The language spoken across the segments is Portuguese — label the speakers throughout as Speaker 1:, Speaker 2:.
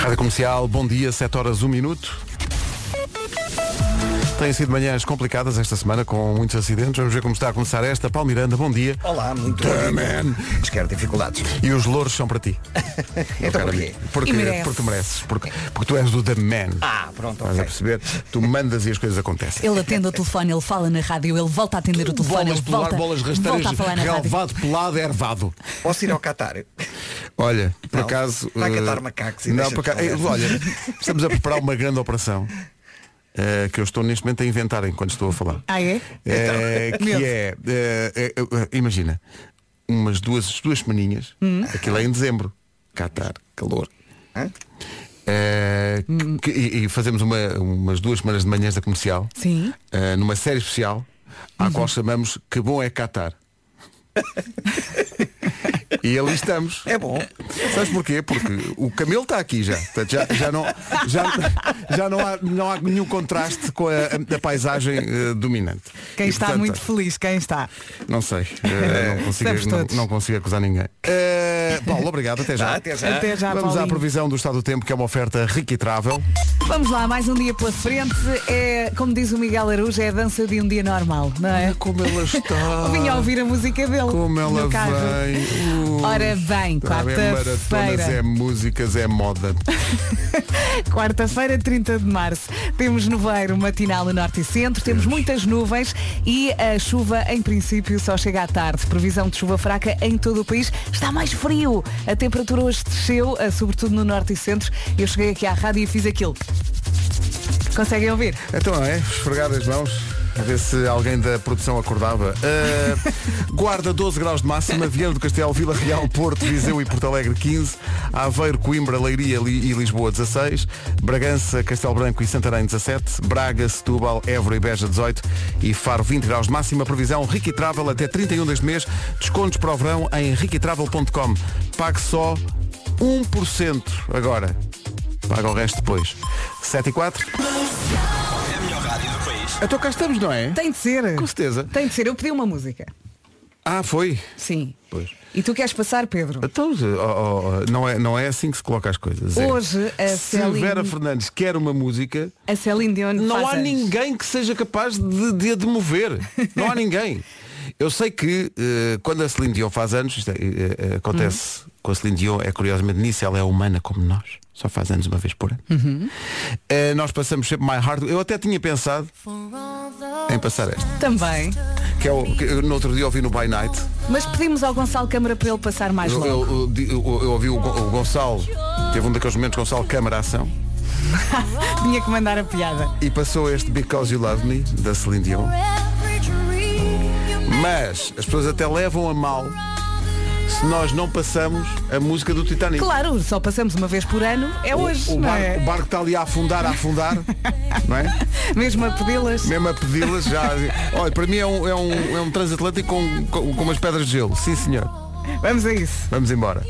Speaker 1: Rádio Comercial, bom dia, 7 horas 1 minuto. Têm sido manhãs complicadas esta semana com muitos acidentes. Vamos ver como está a começar esta. Paulo Miranda, bom dia.
Speaker 2: Olá, muito
Speaker 1: The
Speaker 2: bom.
Speaker 1: man.
Speaker 2: Esquero dificuldades.
Speaker 1: E os louros são para ti.
Speaker 2: Então porquê?
Speaker 1: Porque,
Speaker 3: merece.
Speaker 1: porque mereces. Porque, porque tu és do The Man.
Speaker 2: Ah, pronto,
Speaker 1: Estás a perceber? Tu mandas e as coisas acontecem.
Speaker 3: Ele atende o telefone, ele fala na rádio, ele volta a atender o telefone,
Speaker 1: Bolas
Speaker 3: ele volta,
Speaker 1: bolas rasteiras,
Speaker 3: volta a falar na rádio.
Speaker 1: relevado, pelado, ervado.
Speaker 2: Posso ir ao Qatar?
Speaker 1: Olha, por
Speaker 2: Não,
Speaker 1: acaso.
Speaker 2: vai
Speaker 1: eh,
Speaker 2: catar macacos e
Speaker 1: Não,
Speaker 2: deixa
Speaker 1: por acaso, eh, olha, estamos a preparar uma grande operação eh, que eu estou neste momento a inventar enquanto estou a falar.
Speaker 3: Ah, é?
Speaker 1: Eh, que
Speaker 3: Medo.
Speaker 1: é, eh, imagina, umas duas, duas semaninhas,
Speaker 3: Hum.
Speaker 1: aquilo é em dezembro, Qatar, calor.
Speaker 2: Hã?
Speaker 1: Eh, que- e, e fazemos uma- umas duas semanas de manhãs da comercial
Speaker 3: Sim.
Speaker 1: numa série especial à qual chamamos Que Bom é Qatar. e ali estamos.
Speaker 2: É bom.
Speaker 1: Sabes porquê? Porque o camelo está aqui já. Portanto, já, já, não, já, já não, há, não há nenhum contraste com a, a paisagem eh, dominante.
Speaker 3: Quem
Speaker 1: E,
Speaker 3: está
Speaker 1: portanto,
Speaker 3: muito feliz, quem está?
Speaker 1: Não sei. eh, não, consigo, não, não consigo acusar ninguém. Eh, Paulo, obrigado. Até já.
Speaker 2: Tá, até já.
Speaker 3: Até já,
Speaker 1: Vamos à
Speaker 3: Paulinho.
Speaker 1: previsão do estado do tempo, que é uma oferta Ricky Travel.
Speaker 3: Vamos lá, mais um dia pela frente. É, como diz o Miguel Araújo, é a dança de um dia normal, não é?
Speaker 1: Como ela está.
Speaker 3: Vinha a ouvir a música dele.
Speaker 1: Como ela vem.
Speaker 3: Ora bem,
Speaker 1: tá é
Speaker 3: quarta-feira.
Speaker 1: músicas, é moda.
Speaker 3: Quarta-feira, 30 de março. Temos nevoeiro matinal no norte e centro, temos muitas nuvens e a chuva, em princípio, só chega à tarde. Previsão de chuva fraca em todo o país. Está mais frio. A temperatura hoje desceu, eh, sobretudo no norte e centro. Eu cheguei aqui à rádio e fiz aquilo. Conseguem ouvir?
Speaker 1: Então é, esfregar as mãos. A ver se alguém da produção acordava. Uh, Guarda 12 graus de máxima, Viana do Castelo, Vila Real, Porto, Viseu e Porto Alegre 15, Aveiro, Coimbra, Leiria e Lisboa 16, Bragança, Castelo Branco e Santarém 17, Braga, Setúbal, Évora e Beja 18 e Faro 20 graus de máxima. Previsão Ricky Travel até 31 deste mês. Descontos para o verão em riquitravel.com. Pague só 1% agora. Paga o resto depois. 7 e 4. Então cá estamos, não é?
Speaker 3: Tem de ser.
Speaker 1: Com certeza.
Speaker 3: Tem de ser. Eu pedi uma música.
Speaker 1: Ah, foi.
Speaker 3: Sim.
Speaker 1: Pois.
Speaker 3: E tu queres passar, Pedro?
Speaker 1: Então, oh, oh, não, é, não é assim que se coloca as coisas. é.
Speaker 3: Hoje, a
Speaker 1: Se
Speaker 3: Celine-
Speaker 1: Vera Fernandes quer uma música,
Speaker 3: A Celine Dion
Speaker 1: não há
Speaker 3: anos.
Speaker 1: ninguém que seja capaz de, de a demover. Não há ninguém. Eu sei que eh, quando a Celine Dion faz anos, isto é, eh, acontece Com a Celine Dion, é curiosamente nisso, ela é humana como nós. Só faz anos uma vez por ano.
Speaker 3: Uhum.
Speaker 1: Eh, nós passamos sempre My Heart. Eu até tinha pensado em passar esta.
Speaker 3: Também.
Speaker 1: Que é o que eu, no outro dia ouvi no By Night.
Speaker 3: Mas pedimos ao Gonçalo Câmara para ele passar mais
Speaker 1: Eu,
Speaker 3: logo.
Speaker 1: eu- eu- eu- eu ouvi o, o Gonçalo, teve um daqueles momentos Gonçalo Câmara Ação
Speaker 3: Tinha que mandar a piada.
Speaker 1: e passou este Because You Love Me da Celine Dion. Mas as pessoas até levam a mal se nós não passamos a música do Titanic.
Speaker 3: Claro, só passamos uma vez por ano. É hoje,
Speaker 1: o,
Speaker 3: não
Speaker 1: barco,
Speaker 3: é?
Speaker 1: o barco está ali a afundar, a afundar, não é?
Speaker 3: Mesmo a pedi-las.
Speaker 1: Mesmo a pedi-las já. Olha, para mim é um, é um, é um transatlântico com, com, com umas pedras de gelo. Sim, senhor.
Speaker 3: Vamos a isso.
Speaker 1: Vamos embora.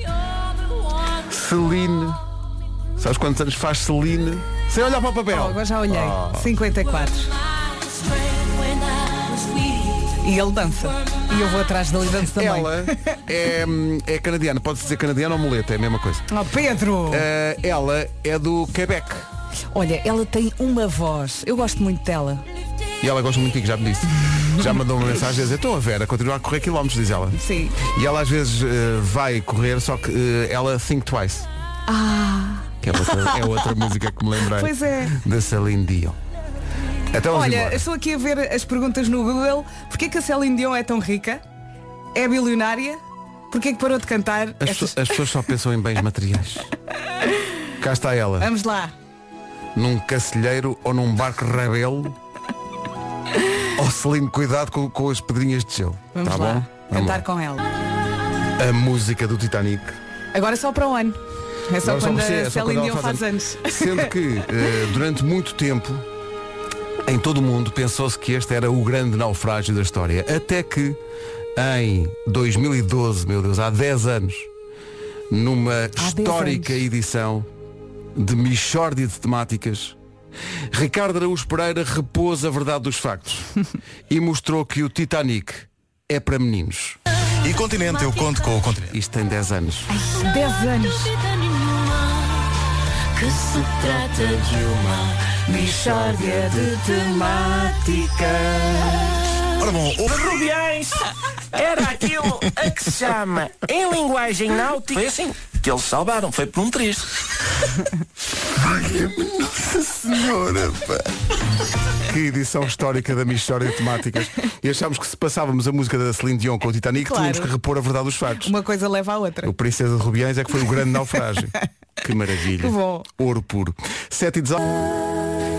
Speaker 1: Celine. Sabes quantos anos faz Celine? Sem olhar para o papel.
Speaker 3: Oh, agora já olhei.
Speaker 1: Ah.
Speaker 3: 54. E ele dança. E eu vou atrás dele e danço também.
Speaker 1: Ela é, é canadiana, pode-se dizer canadiana ou muleta, é a mesma coisa.
Speaker 3: Oh, Pedro!
Speaker 1: Eh, ela é do Quebec
Speaker 3: Olha, ela tem uma voz. Eu gosto muito dela.
Speaker 1: e ela gosta muito de ti, já me disse. Já mandou uma mensagem a dizer, estou a ver, a continuar a correr quilómetros, diz ela.
Speaker 3: Sim.
Speaker 1: E ela às vezes eh, vai correr, só que eh, ela think twice.
Speaker 3: Ah,
Speaker 1: Que é outra, é outra música que me lembrei
Speaker 3: Pois é.
Speaker 1: da Celine Dion. Então vamos
Speaker 3: olha, estou aqui a ver as perguntas no Google. Porquê que a Celine Dion é tão rica? É bilionária? Porquê que parou de cantar?
Speaker 1: As,
Speaker 3: Essas-
Speaker 1: pessoas- as pessoas só pensam em bens materiais. Cá está ela.
Speaker 3: Vamos lá.
Speaker 1: num cacilheiro ou num barco rebelo. Ó Celine, cuidado com, com as pedrinhas de gelo.
Speaker 3: Vamos
Speaker 1: tá
Speaker 3: lá.
Speaker 1: bom? Vamos
Speaker 3: Cantar
Speaker 1: lá.
Speaker 3: com ela.
Speaker 1: A música do Titanic.
Speaker 3: Agora só para o ano. É só
Speaker 1: Agora
Speaker 3: quando
Speaker 1: é
Speaker 3: a
Speaker 1: só
Speaker 3: Celine
Speaker 1: quando
Speaker 3: Dion faz anos.
Speaker 1: Sendo que eh, durante muito tempo em todo o mundo pensou-se que este era o grande naufrágio da história. Até que em 2012, meu Deus, há 10 anos, numa
Speaker 3: 10
Speaker 1: histórica
Speaker 3: anos.
Speaker 1: edição de Michórdia de Temáticas, Ricardo Araújo Pereira repôs a verdade dos factos e mostrou que o Titanic é para meninos.
Speaker 4: E continente, eu conto com o continente.
Speaker 1: Isto tem 10 anos.
Speaker 3: 10 anos.
Speaker 4: Se trata de uma mistória de temáticas.
Speaker 1: Ora bom, o-
Speaker 5: Rubiães era aquilo a que se chama, em linguagem náutica, foi assim que eles salvaram, foi por um triste.
Speaker 1: Senhora, pá. Que edição histórica da minha história de temáticas. E achámos que se passávamos a música da Celine Dion com o Titanic,
Speaker 3: Claro.
Speaker 1: tínhamos que repor a verdade dos factos.
Speaker 3: Uma coisa leva à outra.
Speaker 1: O Princesa de Rubiães é que foi o grande naufrágio. Que maravilha.
Speaker 3: Que bom.
Speaker 1: Ouro puro. 7 e 18.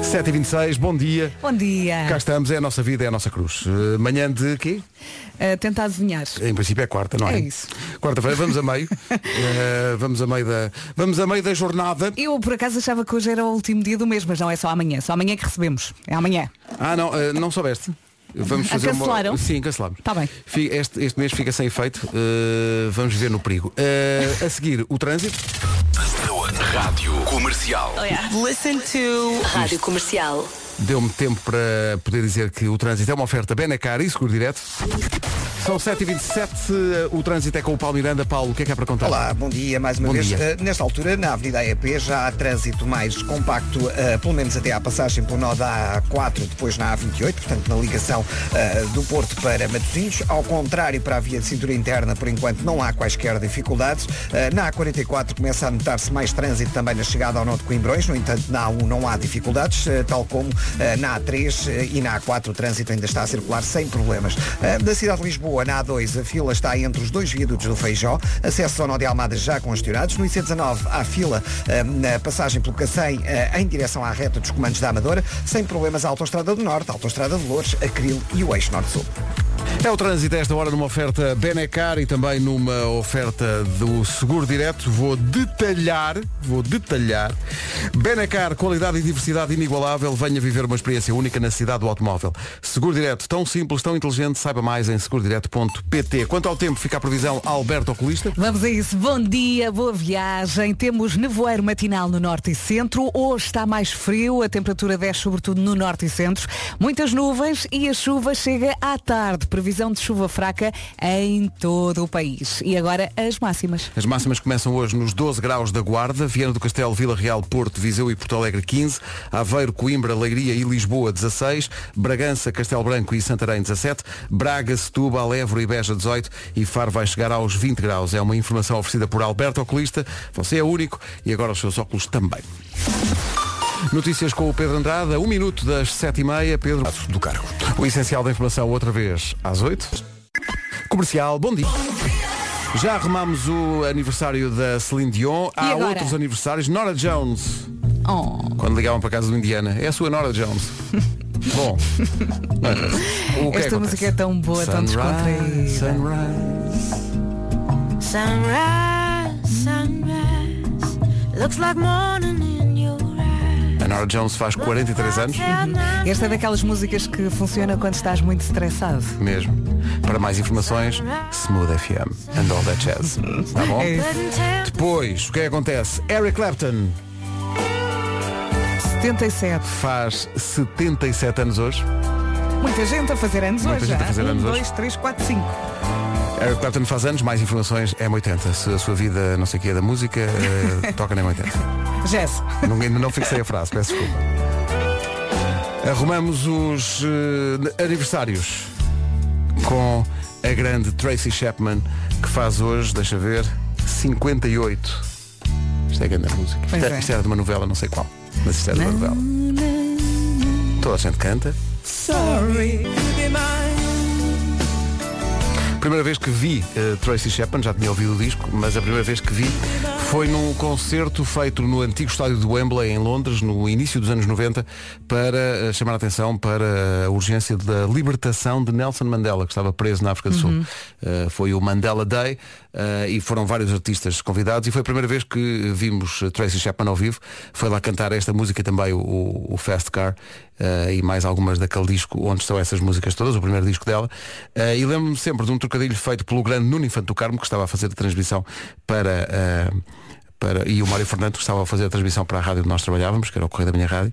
Speaker 1: 7 e 26, bom dia.
Speaker 3: Bom dia.
Speaker 1: Cá estamos, é a nossa vida, é a nossa cruz. Eh, manhã de quê?
Speaker 3: Uh, tentar adivinhar.
Speaker 1: Em princípio é quarta, não é?
Speaker 3: É isso.
Speaker 1: Quarta-feira, vamos a meio. Eh, vamos a meio da. Vamos a meio da jornada.
Speaker 3: Eu por acaso achava que hoje era o último dia do mês, mas não é só amanhã. Só amanhã que recebemos. É amanhã.
Speaker 1: Ah, não, eh, não soubeste? Vamos
Speaker 3: Ah,
Speaker 1: fazer
Speaker 3: cancelaram?
Speaker 1: uma. Sim, cancelamos.
Speaker 3: Tá bem.
Speaker 1: Este, este mês fica sem efeito. Eh, vamos ver no perigo. Eh, a seguir, o trânsito.
Speaker 6: Rádio Comercial.
Speaker 4: Listen to
Speaker 7: Rádio Comercial.
Speaker 1: Deu-me tempo para poder dizer que o trânsito é uma oferta Benacar e Seguro Direto. São 7h27, eh, o trânsito é com o Paulo Miranda. Paulo, o que é que há para contar?
Speaker 2: Olá, bom dia mais uma
Speaker 1: Bom
Speaker 2: vez.
Speaker 1: dia.
Speaker 2: Eh, nesta altura, na Avenida AEP, já há trânsito mais compacto, eh, pelo menos até à passagem pelo nó da A4, depois na A28, portanto na ligação eh, do Porto para Matosinhos. Ao contrário, para a via de cintura interna, por enquanto não há quaisquer dificuldades. Na A44 começa a notar-se mais trânsito também na chegada ao nó de Coimbrões, no entanto na A1 não há dificuldades, tal como na A3 eh, e na A4 o trânsito ainda está a circular sem problemas. Eh, da cidade de Lisboa, na A2, a fila está entre os dois viadutos do Feijó, acesso ao nó de Almada já congestionados. No IC19 há fila eh, na passagem pelo Cacém eh, em direção à reta dos comandos da Amadora, sem problemas a Autostrada do Norte, a Autostrada de Lourdes, Acril e o Eixo Norte-Sul.
Speaker 1: É o trânsito a esta hora numa oferta Benecar e também numa oferta do Seguro Direto. Vou detalhar, vou detalhar. Benecar, qualidade e diversidade inigualável. Venha viver uma experiência única na cidade do automóvel. Seguro Direto, tão simples, tão inteligente. Saiba mais em segurodireto.pt. Quanto ao tempo, fica a previsão Alberto Oculista.
Speaker 3: Vamos a isso. Bom dia, boa viagem. Temos nevoeiro matinal no norte e centro. Hoje está mais frio, a temperatura desce sobretudo no norte e centro. Muitas nuvens e a chuva chega à tarde. Previsão de chuva fraca em todo o país. E agora as máximas.
Speaker 1: As máximas começam hoje nos 12 graus da Guarda, Viana do Castelo, Vila Real, Porto, Viseu e Porto Alegre 15, Aveiro, Coimbra, Leiria e Lisboa 16, Bragança, Castelo Branco e Santarém 17, Braga, Setúbal, Évora e Beja 18 e Faro vai chegar aos 20 graus. É uma informação oferecida por Alberto Oculista. Você é único e agora os seus óculos também. Notícias com o Pedro Andrade, a um minuto das 7h30. Pedro do cargo. O essencial da informação outra vez às 8 Comercial, bom dia. Já arrumamos o aniversário da Celine Dion. Há
Speaker 3: agora?
Speaker 1: outros aniversários. Nora Jones.
Speaker 3: Oh.
Speaker 1: Quando ligavam para a casa do Indiana. É a sua Nora Jones. Bom. o que
Speaker 3: Esta
Speaker 1: acontece?
Speaker 3: música é tão boa, tão descontraída.
Speaker 1: Sunrise.
Speaker 4: Sunrise, sunrise. Looks like morning
Speaker 1: Nora Jones faz 43 anos.
Speaker 3: Esta é daquelas músicas que funciona quando estás muito estressado.
Speaker 1: Mesmo. Para mais informações, Smooth FM and all that jazz. Tá bom?
Speaker 3: É.
Speaker 1: Depois, o que é que acontece? Eric Clapton
Speaker 3: 77.
Speaker 1: faz 77 anos hoje.
Speaker 3: Muita gente a fazer anos
Speaker 1: Muita
Speaker 3: hoje.
Speaker 1: gente a fazer
Speaker 3: um,
Speaker 1: anos hoje.
Speaker 3: dois, três, quatro, cinco.
Speaker 1: Eric Clapton faz anos, mais informações é M80. Se a sua vida, não sei o que é da música, eh, toca na M80.
Speaker 3: Jess.
Speaker 1: Não, ainda não fixei a frase, peço desculpa. Arrumamos os eh, aniversários com a grande Tracy Chapman, que faz hoje, deixa ver, 58. Isto é grande música.
Speaker 3: Pois
Speaker 1: Isto,
Speaker 3: é.
Speaker 1: isto era de uma novela, não sei qual, mas isto era de uma novela. Toda a gente canta. Primeira vez que vi eh, Tracy Chapman, já tinha ouvido o disco, mas a primeira vez que vi foi num concerto feito no antigo estádio do Wembley, em Londres, no início dos anos 90, para eh, chamar a atenção para a urgência da libertação de Nelson Mandela, que estava preso na África do Sul. Eh, foi o Mandela Day eh, e foram vários artistas convidados e foi a primeira vez que vimos Tracy Chapman ao vivo. Foi lá cantar esta música também, o, o Fast Car, eh, e mais algumas daquele disco onde estão essas músicas todas, o primeiro disco dela. Eh, e lembro-me sempre de um trocadilho feito pelo grande Nuno Infante do Carmo, que estava a fazer a transmissão para. Para, e o Mário Fernando que estava a fazer a transmissão para a rádio onde nós trabalhávamos, que era o Correio da Minha Rádio,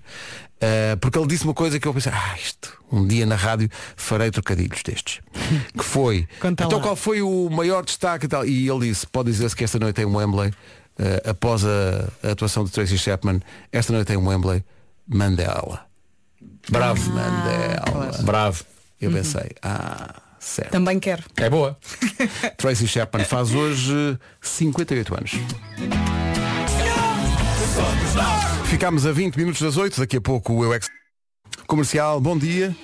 Speaker 1: eh, porque ele disse uma coisa que eu pensei, ah, isto, um dia na rádio farei trocadilhos destes. que foi,
Speaker 3: Conta
Speaker 1: então
Speaker 3: lá.
Speaker 1: qual foi o maior destaque e tal? E ele disse, pode dizer-se que esta noite em Wembley eh, após a, a atuação de Tracy Chapman, esta noite tem um Wembley, Mandela.
Speaker 7: Bravo.
Speaker 1: Mandela.
Speaker 7: Bravo.
Speaker 1: Eu pensei, ah, certo.
Speaker 3: Também quero.
Speaker 7: É boa.
Speaker 1: Tracy Chapman faz hoje eh, 58 anos. Ficámos a 20 minutos das 8, daqui a pouco o Eu é Sei. Comercial, bom dia.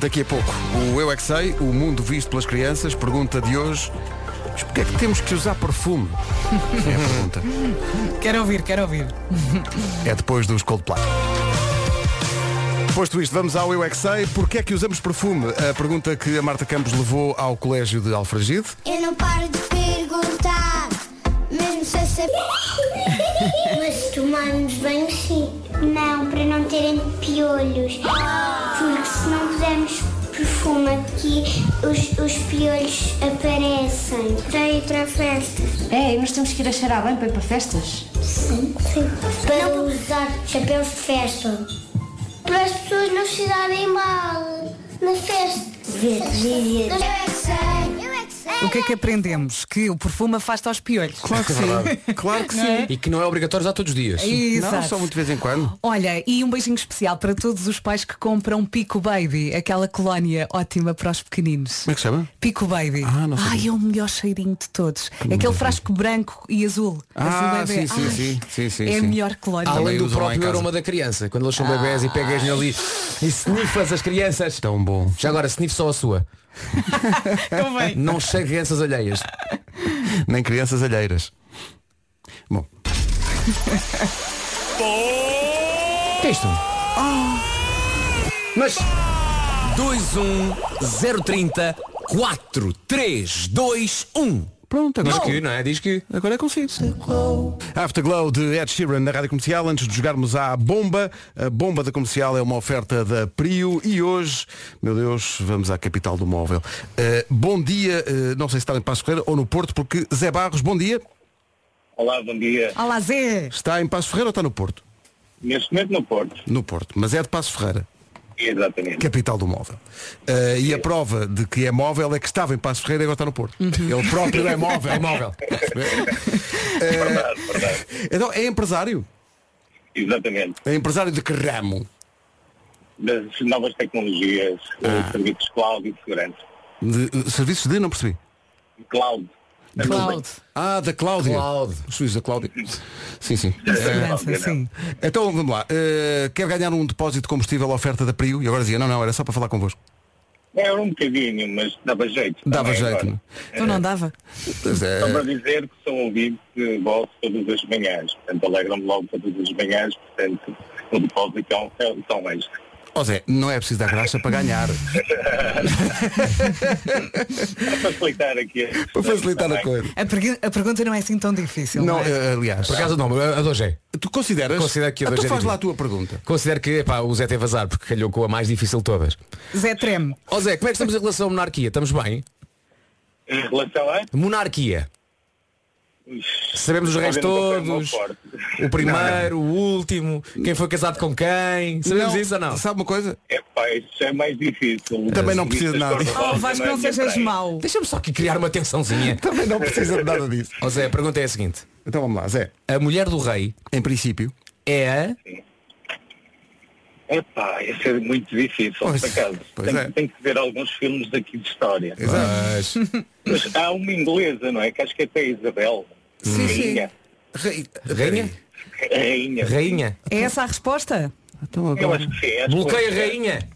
Speaker 1: Daqui a pouco o Eu é Que Sei, o mundo visto pelas crianças, pergunta de hoje. Mas porquê é que temos que usar perfume? É a pergunta.
Speaker 3: Quero ouvir, quero ouvir.
Speaker 1: É depois dos Coldplay. Posto isto, vamos ao Eu é Que Sei. Porquê é que usamos perfume? A pergunta que a Marta Campos levou ao colégio de Alfragide.
Speaker 8: Eu não paro de perguntar, mesmo sem saber. Mas tomarmos banho sim. Não, para não terem piolhos. Porque se não pusermos perfume aqui, os, os piolhos aparecem. Para ir para a festa.
Speaker 9: É, e nós temos que ir a cheirar bem para ir para festas.
Speaker 8: Sim. sim. Para não usar chapéus de festa. Para as pessoas não se darem mal na festa. Ver, ver. Eu
Speaker 3: O que é que aprendemos? Que o perfume afasta os piolhos.
Speaker 1: Claro que sim. Claro que sim.
Speaker 7: E que não é obrigatório usar todos os dias.
Speaker 3: Exato.
Speaker 1: Não, só muito de vez em quando.
Speaker 3: Olha, e um beijinho especial para todos os pais que compram Pico Baby, aquela colónia ótima para os pequeninos.
Speaker 1: Como é que se chama?
Speaker 3: Pico Baby.
Speaker 1: Ah, não.
Speaker 3: Ai, é o melhor cheirinho de todos. Aquele frasco branco e azul.
Speaker 1: Ah,
Speaker 3: azul bebê.
Speaker 1: sim, sim,
Speaker 3: Ai,
Speaker 1: sim, sim, sim,
Speaker 3: É a melhor colónia.
Speaker 7: Além do próprio aroma da criança. Quando eles são bebés e pegas ali e snifas as crianças.
Speaker 1: Tão bom.
Speaker 7: Já agora, sniff só a sua.
Speaker 3: Convém.
Speaker 7: Não chegue crianças alheias.
Speaker 1: Nem crianças alheiras. Bom,
Speaker 7: O que é isto? Mas 2, 1, 0, 30, 4, 3, 2, 1.
Speaker 1: Pronto,
Speaker 7: Diz
Speaker 1: agora,
Speaker 7: que, não é? Diz que.
Speaker 1: agora é consigo. Afterglow de Ed Sheeran na Rádio Comercial. Antes de jogarmos à bomba, a bomba da comercial é uma oferta da Prio e hoje, meu Deus, vamos à capital do móvel. Uh, bom dia, uh, não sei se está em Passo Ferreira ou no Porto, porque Zé Barros, bom dia.
Speaker 10: Olá, bom dia.
Speaker 3: Olá Zé.
Speaker 1: Está em Passo Ferreira ou está no Porto?
Speaker 10: Neste momento no Porto.
Speaker 1: No Porto, mas é de Passo Ferreira.
Speaker 10: Exatamente.
Speaker 1: Capital do móvel. Uh, e a prova de que é móvel é que estava em Passo Ferreira e agora está no Porto. Ele próprio é móvel.
Speaker 7: É móvel.
Speaker 10: Verdade, verdade.
Speaker 1: Então, é empresário?
Speaker 10: Exatamente.
Speaker 1: É empresário de que ramo?
Speaker 10: Das novas tecnologias,
Speaker 1: Ah.
Speaker 10: eh, serviços cloud e segurança.
Speaker 1: De, serviços de, não percebi.
Speaker 10: Cloud. Da
Speaker 3: Cloud.
Speaker 1: Ah, da Cláudia.
Speaker 7: Cloud.
Speaker 1: Os da Cláudia. Sim, sim.
Speaker 3: Segurança, sim.
Speaker 1: Então, vamos lá. Uh, quer ganhar um depósito de combustível à oferta da Prio? E agora dizia, não, não, era só para falar convosco.
Speaker 10: Era um bocadinho, mas dava jeito.
Speaker 1: Dava
Speaker 10: também
Speaker 1: jeito,
Speaker 10: agora.
Speaker 1: não
Speaker 3: Tu não dava?
Speaker 1: Pois é.
Speaker 10: Só para dizer que sou ouvido de vosso todas as manhãs. Portanto, alegram-me logo todas as manhãs. Portanto, o depósito é um, é um tão extra.
Speaker 1: Ó Zé, não é preciso dar graça para ganhar.
Speaker 10: Para facilitar aqui.
Speaker 1: para facilitar a coisa.
Speaker 3: A, pergu- a pergunta não é assim tão difícil.
Speaker 1: Não,
Speaker 3: Não, é?
Speaker 1: eh, aliás.
Speaker 7: Por acaso não, a de hoje é.
Speaker 1: Tu consideras?
Speaker 7: Considero que a
Speaker 1: Ah,
Speaker 7: de
Speaker 1: tu
Speaker 7: hoje é
Speaker 1: faz lá a tua pergunta.
Speaker 7: Considero que epá, o Zé teve azar porque calhou com a mais difícil de todas.
Speaker 3: Zé Treme.
Speaker 7: Ó Zé, como é que estamos em relação à monarquia? Estamos bem?
Speaker 10: Em relação a...
Speaker 7: Monarquia. Sabemos os restos todos. O primeiro, o último, quem foi casado com quem. Sabemos
Speaker 1: Não,
Speaker 7: isso ou não?
Speaker 1: Sabe uma coisa?
Speaker 10: É pá, isso é mais difícil.
Speaker 1: Também não
Speaker 10: As
Speaker 1: precisa de nada.
Speaker 10: serviços
Speaker 3: Oh, Vasco,
Speaker 10: é
Speaker 3: não
Speaker 10: a minha
Speaker 3: sejas mau.
Speaker 7: Deixa-me só aqui criar uma tensãozinha.
Speaker 1: Também não precisa de nada disso.
Speaker 7: Ó Zé, a pergunta é a seguinte.
Speaker 1: Então vamos lá, Zé.
Speaker 7: A mulher do rei
Speaker 1: Em princípio.
Speaker 7: é a...
Speaker 10: Epá, isso é muito difícil,
Speaker 1: Pois,
Speaker 10: por acaso. Tem,
Speaker 1: é.
Speaker 10: tem que ver alguns filmes daqui de história.
Speaker 1: Exato.
Speaker 10: Mas há uma inglesa, não é? Que acho que é até Isabel.
Speaker 1: Sim,
Speaker 10: Rainha.
Speaker 1: Rei-
Speaker 7: Rainha?
Speaker 10: Rainha.
Speaker 7: Rainha.
Speaker 3: É essa a resposta?
Speaker 1: Então
Speaker 10: Eu
Speaker 1: agora
Speaker 10: acho que sim. acho que
Speaker 7: Bloqueia a rainha.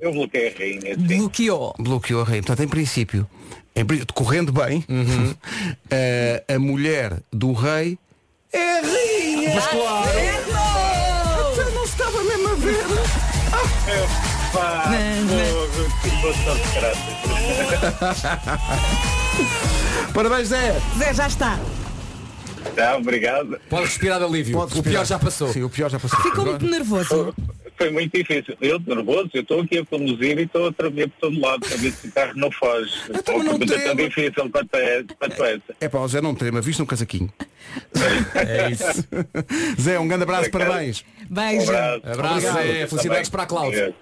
Speaker 10: Eu bloqueei a rainha, sim.
Speaker 3: Bloqueou.
Speaker 1: bloqueou a rei. Portanto, em princípio, em, correndo bem, eh, a mulher do rei é a rainha. Mas claro. Então não estava mesmo a ver.
Speaker 10: Graças.
Speaker 1: Parabéns, Zé.
Speaker 3: Zé, já está.
Speaker 10: Tá, obrigado.
Speaker 7: Pode respirar de alívio.
Speaker 1: Pode
Speaker 7: o pior
Speaker 1: respirar.
Speaker 7: já passou.
Speaker 1: Sim, o pior já passou.
Speaker 3: Ficou muito nervoso.
Speaker 10: Foi muito difícil. Eu, nervoso, eu estou aqui a conduzir e estou a tremer por todo lado para ver se o carro não foge.
Speaker 1: Então, não
Speaker 10: coisa tão difícil quanto é- quanto essa.
Speaker 1: É pá, o Zé não trema, viste um casaquinho.
Speaker 7: É isso.
Speaker 1: Zé, um grande abraço, parabéns.
Speaker 3: Beijo.
Speaker 7: Abraço, é, felicidades para a Cláudia.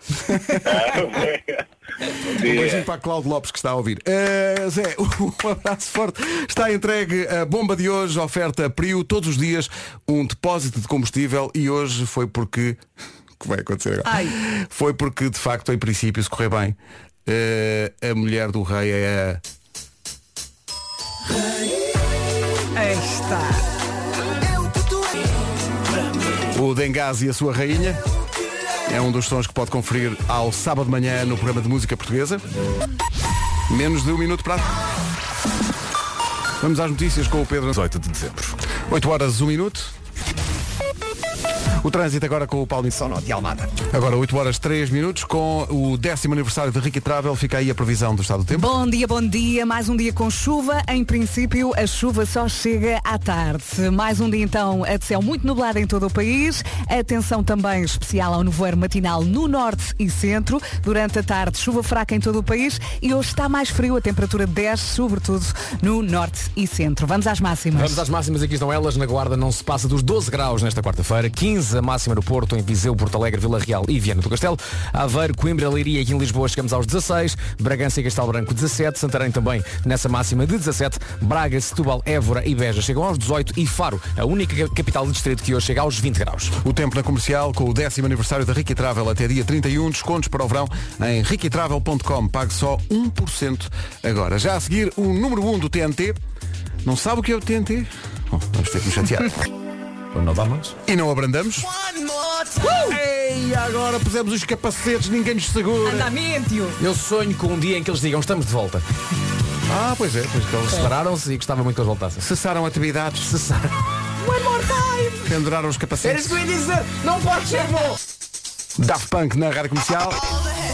Speaker 10: Ah,
Speaker 1: Um beijinho para a Cláudio Lopes que está a ouvir. Uh, Zé, um abraço forte. Está entregue a bomba de hoje, oferta Prio, todos os dias um depósito de combustível e hoje foi porque. O que vai acontecer agora?
Speaker 3: Ai.
Speaker 1: Foi porque, de facto, em princípio, se correr bem, uh, a mulher do rei é a.
Speaker 3: Aí está.
Speaker 1: O Dengazi e a sua rainha. É um dos sons que pode conferir ao sábado de manhã no programa de música portuguesa. Menos de um minuto para. Vamos às notícias com o Pedro.
Speaker 11: 18 de dezembro.
Speaker 1: 8 horas, 1 minuto. O trânsito agora com o Paulo
Speaker 2: Sono de Almada.
Speaker 1: Agora 8 horas 3 minutos com o décimo aniversário de Ricky Travel. Fica aí a previsão do estado do tempo.
Speaker 3: Bom dia, bom dia. Mais um dia com chuva. Em princípio, a chuva só chega à tarde. Mais um dia então a de céu muito nublado em todo o país. Atenção também especial ao nevoeiro matinal no norte e centro. Durante a tarde, chuva fraca em todo o país. E hoje está mais frio. A temperatura desce, sobretudo no norte e centro. Vamos às máximas.
Speaker 7: Vamos às máximas, aqui estão elas. Na Guarda não se passa dos 12 graus nesta quarta-feira. 15 a máxima no Porto, em Viseu, Porto Alegre, Vila Real e Viana do Castelo. Aveiro, Coimbra, Leiria e aqui em Lisboa chegamos aos 16. Bragança e Castelo Branco 17. Santarém também nessa máxima de 17. Braga, Setúbal, Évora e Beja chegam aos 18. E Faro, a única capital do distrito que hoje chega aos 20 graus.
Speaker 1: O tempo na comercial com o décimo aniversário da Ricky Travel até dia 31. Descontos para o verão em rickytravel.com. Pague só 1% agora. Já a seguir, o número 1 do TNT. Não sabe o que é o TNT? Bom, vamos ter que nos chatear.
Speaker 11: Não dá mais?
Speaker 1: E não abrandamos? Ei, agora pusemos os capacetes, ninguém nos segura.
Speaker 3: Andamento.
Speaker 7: Eu sonho com um dia em que eles digam estamos de volta.
Speaker 1: Ah, pois é, pois que eles
Speaker 7: Separaram-se e gostava muito que eles voltassem.
Speaker 1: cessaram atividades,
Speaker 7: Cessaram.
Speaker 3: One more time.
Speaker 1: penduraram os capacetes.
Speaker 7: que eu ia dizer! Não pode ser bom!
Speaker 1: Daft Punk na rádio comercial.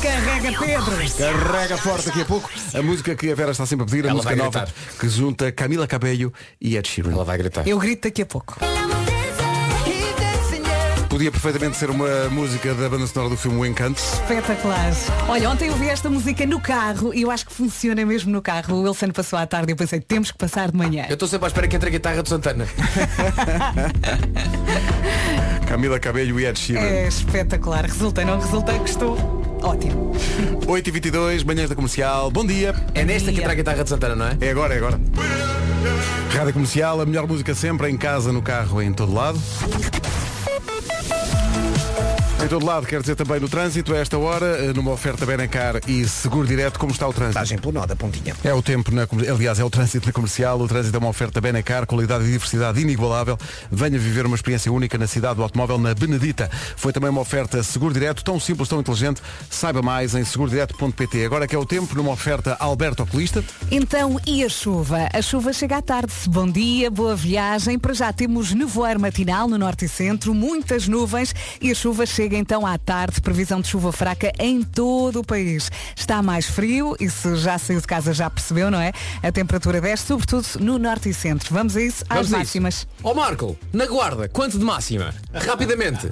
Speaker 3: Carrega Pedro.
Speaker 1: Carrega forte daqui a pouco. A música que a Vera está sempre a pedir, a
Speaker 7: Ela
Speaker 1: música nova
Speaker 7: gritar.
Speaker 1: que junta Camila Cabello e Ed Sheeran.
Speaker 7: Ela vai gritar.
Speaker 3: Eu grito daqui a pouco.
Speaker 1: Podia perfeitamente ser uma música da banda sonora do filme O Encanto.
Speaker 3: Espetacular. Olha, ontem eu vi esta música no carro e eu acho que funciona mesmo no carro. O Wilson passou à tarde e eu pensei, temos que passar de manhã.
Speaker 7: Eu estou sempre à espera que entre a guitarra do Santana.
Speaker 1: Camila Cabello e Ed Sheeran.
Speaker 3: É espetacular. Resulta, não resulta, que estou ótimo.
Speaker 1: 8h22, manhãs da comercial. Bom dia.
Speaker 7: É nesta que entra a guitarra de Santana, não é?
Speaker 1: É agora, é agora. Rádio Comercial, a melhor música sempre, em casa, no carro, em todo lado. Em todo lado, quer dizer também no trânsito, a esta hora, eh, numa oferta Benacar e Seguro Direto, como está o trânsito?
Speaker 2: Passagem pelo nó da pontinha.
Speaker 1: É o tempo, na, aliás, é o trânsito na comercial. O trânsito é uma oferta Benacar, qualidade e diversidade inigualável. Venha viver uma experiência única na cidade do automóvel, na Benedita. Foi também uma oferta Seguro Direto, tão simples, tão inteligente. Saiba mais em segurodireto.pt. Agora que é o tempo, numa oferta Alberto Oculista.
Speaker 3: Então, e a chuva? A chuva chega à tarde. Bom dia, boa viagem. Para já temos nevoeiro matinal no norte e centro, muitas nuvens e a chuva chega então à tarde. Previsão de chuva fraca em todo o país. Está mais frio e se já saiu de casa já percebeu, não é? A temperatura desce, sobretudo no norte e centro. Vamos a isso, às
Speaker 7: Vamos a
Speaker 3: máximas.
Speaker 7: isso. Ó Marco, na guarda, quanto de máxima? Rapidamente.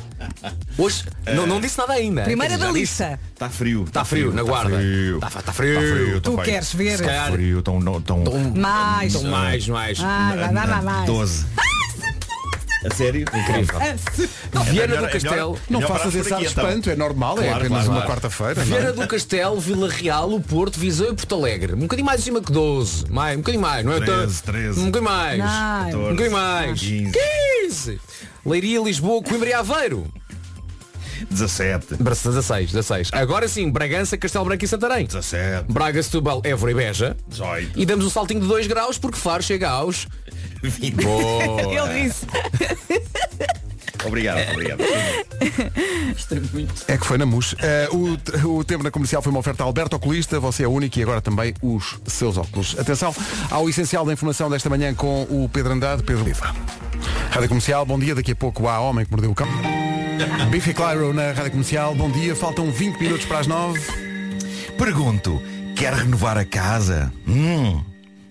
Speaker 7: Hoje, não, não disse nada ainda.
Speaker 3: Primeira da lista.
Speaker 11: Está frio.
Speaker 7: Tá frio, na guarda.
Speaker 11: Frio.
Speaker 7: Tá, tá frio.
Speaker 11: Tá frio.
Speaker 3: Tu
Speaker 11: tá bem.
Speaker 3: queres ver?
Speaker 7: Se calhar-
Speaker 11: Frio, tão, tão,
Speaker 3: Mais.
Speaker 7: Então mais, mais.
Speaker 3: Ah, mais.
Speaker 11: 12. A sério?
Speaker 7: Incrível.
Speaker 3: Ah,
Speaker 7: Viana
Speaker 11: melhor-
Speaker 7: do
Speaker 11: é
Speaker 7: Castelo.
Speaker 1: Não faças esse ar
Speaker 11: então.
Speaker 1: espanto, é normal, é apenas uma quarta-feira. é?
Speaker 7: Viana do Castelo, Vila Real, o Porto, Viseu e Porto Alegre. Um bocadinho mais acima que 12. Mais, um bocadinho mais, não é?
Speaker 11: 13, 13.
Speaker 7: Um bocadinho mais. Um bocadinho mais.
Speaker 11: 15.
Speaker 7: 15. Leiria, Lisboa, Coimbra e Aveiro.
Speaker 11: 17.
Speaker 7: 16, 16. Agora sim, Bragança, Castelo Branco e Santarém.
Speaker 11: 17.
Speaker 7: Braga, Setúbal, Évora e Beja.
Speaker 11: 18.
Speaker 7: E damos um saltinho de 2 graus porque Faro chega aos...
Speaker 11: 20.
Speaker 3: Ele disse.
Speaker 11: Obrigado, obrigado.
Speaker 1: É que foi na MUS. Eh, o, o tempo na comercial foi uma oferta Alberto Oculista, você é único e agora também os seus óculos. Atenção ao essencial da informação desta manhã com o Pedro Andrade, Pedro Viva. Rádio Comercial, bom dia. Daqui a pouco há Homem que Mordeu o Cão. Biffy Clyro na Rádio Comercial, bom dia. Faltam 20 minutos para as 9.
Speaker 11: Pergunto, quer renovar a casa? Hum,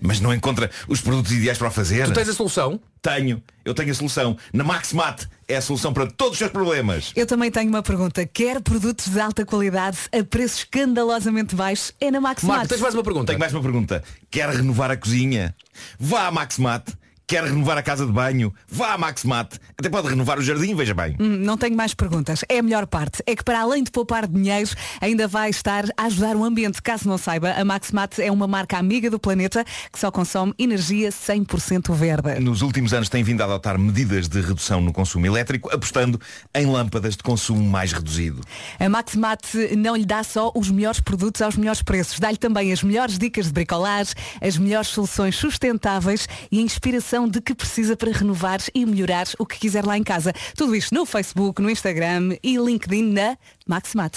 Speaker 11: mas não encontra os produtos ideais para fazer?
Speaker 7: Tu tens a solução?
Speaker 11: Tenho. Eu tenho a solução. Na Maxmat é a solução para todos os seus problemas.
Speaker 3: Eu também tenho uma pergunta. Quer produtos de alta qualidade a preços escandalosamente baixos? É na Maxmat.
Speaker 7: Marco, tens mais uma pergunta?
Speaker 11: Tenho mais uma pergunta. Quer renovar a cozinha? Vá à Maxmat. Quer renovar a casa de banho? Vá à Maxmat. Até pode renovar o jardim, veja bem.
Speaker 3: Hum, Não tenho mais perguntas. É a melhor parte. É que para além de poupar dinheiro, ainda vai estar a ajudar o ambiente. Caso não saiba, a Maxmat é uma marca amiga do planeta que só consome energia 100% verde.
Speaker 11: Nos últimos anos tem vindo a adotar medidas de redução no consumo elétrico, apostando em lâmpadas de consumo mais reduzido.
Speaker 3: A Maxmat não lhe dá só os melhores produtos aos melhores preços. Dá-lhe também as melhores dicas de bricolagem, as melhores soluções sustentáveis e a inspiração de que precisa para renovar e melhorar o que quiser lá em casa. Tudo isto no Facebook, no Instagram e LinkedIn na Maxmat.